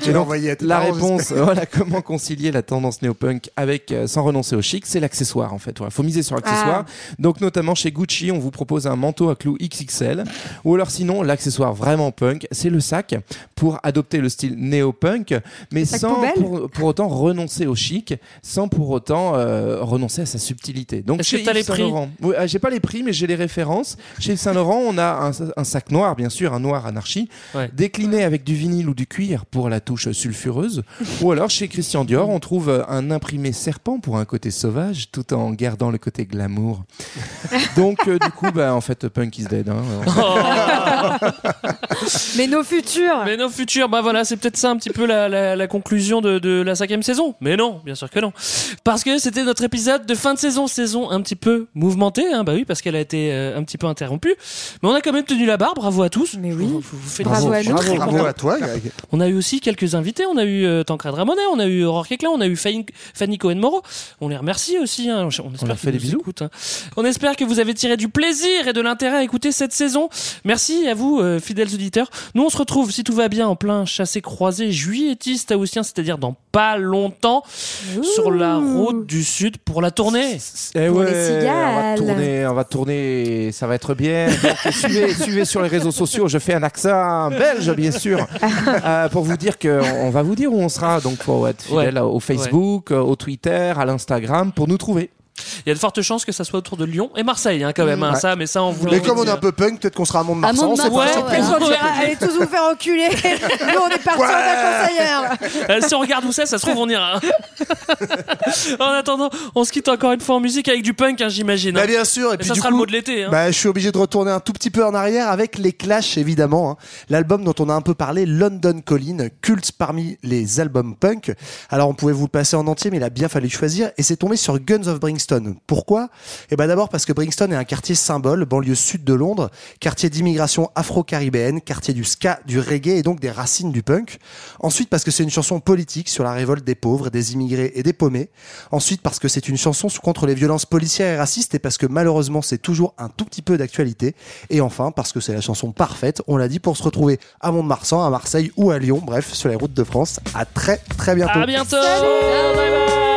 Tu
Et
l'as
donc,
envoyé à tes
la
parents,
réponse, voilà, comment concilier la tendance néo-punk avec euh, sans renoncer au chic, c'est l'accessoire en fait. Voilà, faut miser sur l'accessoire. Donc notamment chez Gucci, on vous propose un manteau à clous XXL, ou alors sinon l'accessoire vraiment punk, c'est le sac pour adopter le style néo-punk, mais sans pour, pour autant renoncer au chic, sans pour autant euh, renoncer à sa subtilité. Donc chez
que t'as
Yves
les prix
Saint-Laurent, oui, euh, j'ai pas les prix, mais j'ai les références. Chez Saint Laurent, on a un, un sac noir, bien sûr, un noir anarchie,
Ouais.
décliné avec du vinyle ou du cuir pour la touche sulfureuse. ou alors chez Christian Dior, on trouve un imprimé serpent pour un côté sauvage, tout en gardant le côté glamour. Donc euh, du coup, bah en fait, punk is dead. hein.
Mais nos futurs.
Mais nos futurs, bah voilà, c'est peut-être ça un petit peu la, la- la conclusion de, de la cinquième saison. Mais non, bien sûr que non. Parce que c'était notre épisode de fin de saison, saison un petit peu mouvementée, hein, bah oui, parce qu'elle a été euh, un petit peu interrompue. Mais on a quand même tenu la barre, bravo à tous.
Mais oui.
Vous- vous- vous faites
Bravo à
Bravo
content.
à toi, Greg.
On a eu aussi quelques invités. On a eu euh, Tancred Ramonet, on a eu Aurore Keklin, on a eu Fanny, Cohen-Moreau. On les remercie aussi. hein. On espère
leur fait des bisous.
écoutent, hein. On espère que vous avez tiré du plaisir et de l'intérêt à écouter cette saison. Merci à vous, euh, fidèles auditeurs. Nous, on se retrouve, si tout va bien, en plein chassé-croisé juilletiste haussien, c'est-à-dire dans pas longtemps, sur la route du Sud pour la tournée.
Eh
Pour les cigales.
on va tourner, on va tourner, ça va être bien. Donc, suivez, suivez sur les réseaux sociaux, je fais un accent belge bien sûr, euh, pour vous dire que on va vous dire où on sera. Donc faut être fidèle
Ouais.
au Facebook, au Twitter, à l'Instagram pour nous trouver.
Il y a de fortes chances que ça soit autour de Lyon et Marseille, hein, quand même. hein,
Ouais.
ça, mais ça, on vous
Mais comme on est un peu punk, peut-être qu'on sera à Mont-de-Marsan.
À
on sait pas,
Mont-de-Marsan,
surprise.
ouais.
On dira, allez tous vous faire enculer. Nous, on est partis en vacances ailleurs.
Euh, si on regarde où c'est, ça se trouve, on ira. en attendant, on se quitte encore une fois en musique avec du punk, hein, j'imagine.
Bah
hein.
bien sûr, et
Et
puis
ça
du
sera
coup,
le mot de l'été. hein.
Bah, je suis obligé de retourner un tout petit peu en arrière avec les Clash, évidemment. hein. L'album dont on a un peu parlé, London Calling, culte parmi les albums punk. Alors, on pouvait vous le passer en entier, mais il a bien fallu choisir. Et c'est tombé sur Guns of Brixton. Pourquoi? Eh ben d'abord parce que Brixton est un quartier symbole, banlieue sud de Londres, quartier d'immigration afro-caribéenne, quartier du ska, du reggae et donc des racines du punk. Ensuite parce que c'est une chanson politique sur la révolte des pauvres, des immigrés et des paumés. Ensuite parce que c'est une chanson contre les violences policières et racistes et parce que malheureusement c'est toujours un tout petit peu d'actualité. Et enfin parce que c'est la chanson parfaite, on l'a dit, pour se retrouver à Mont-de-Marsan, à Marseille ou à Lyon, bref, sur les routes de France. À très très bientôt.
À bientôt. Bye bye.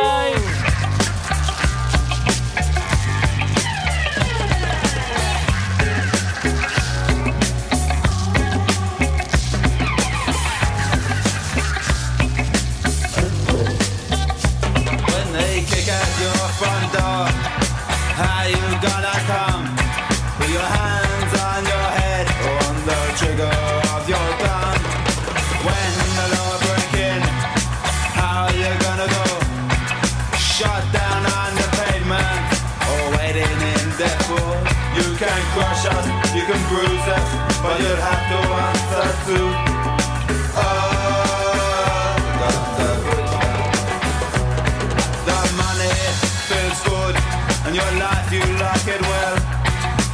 You like it well.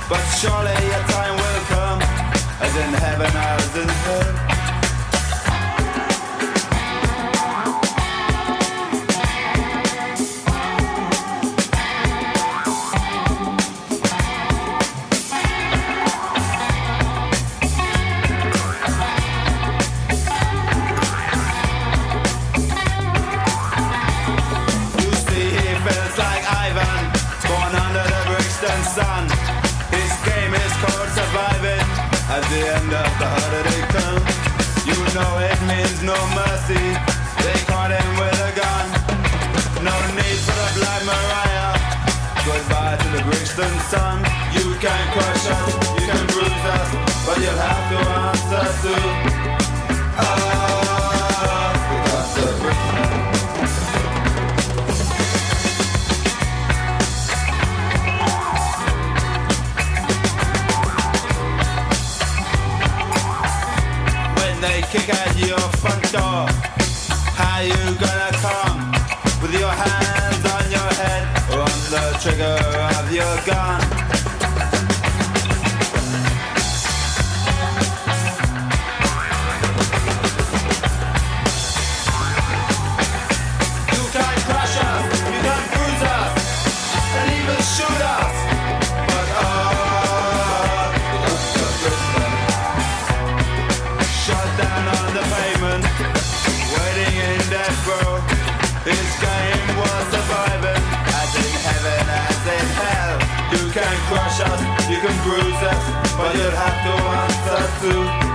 But surely your time will come, as in heaven as in hell. End of the holiday come, you know it means no mercy. They caught him with a gun. No need for the Black Mariah. Goodbye to the Brixton sun. You can crush us, you can bruise us, but you'll have to answer to. hands on your head, run the trigger of your gun. bruises, but you'll have to answer to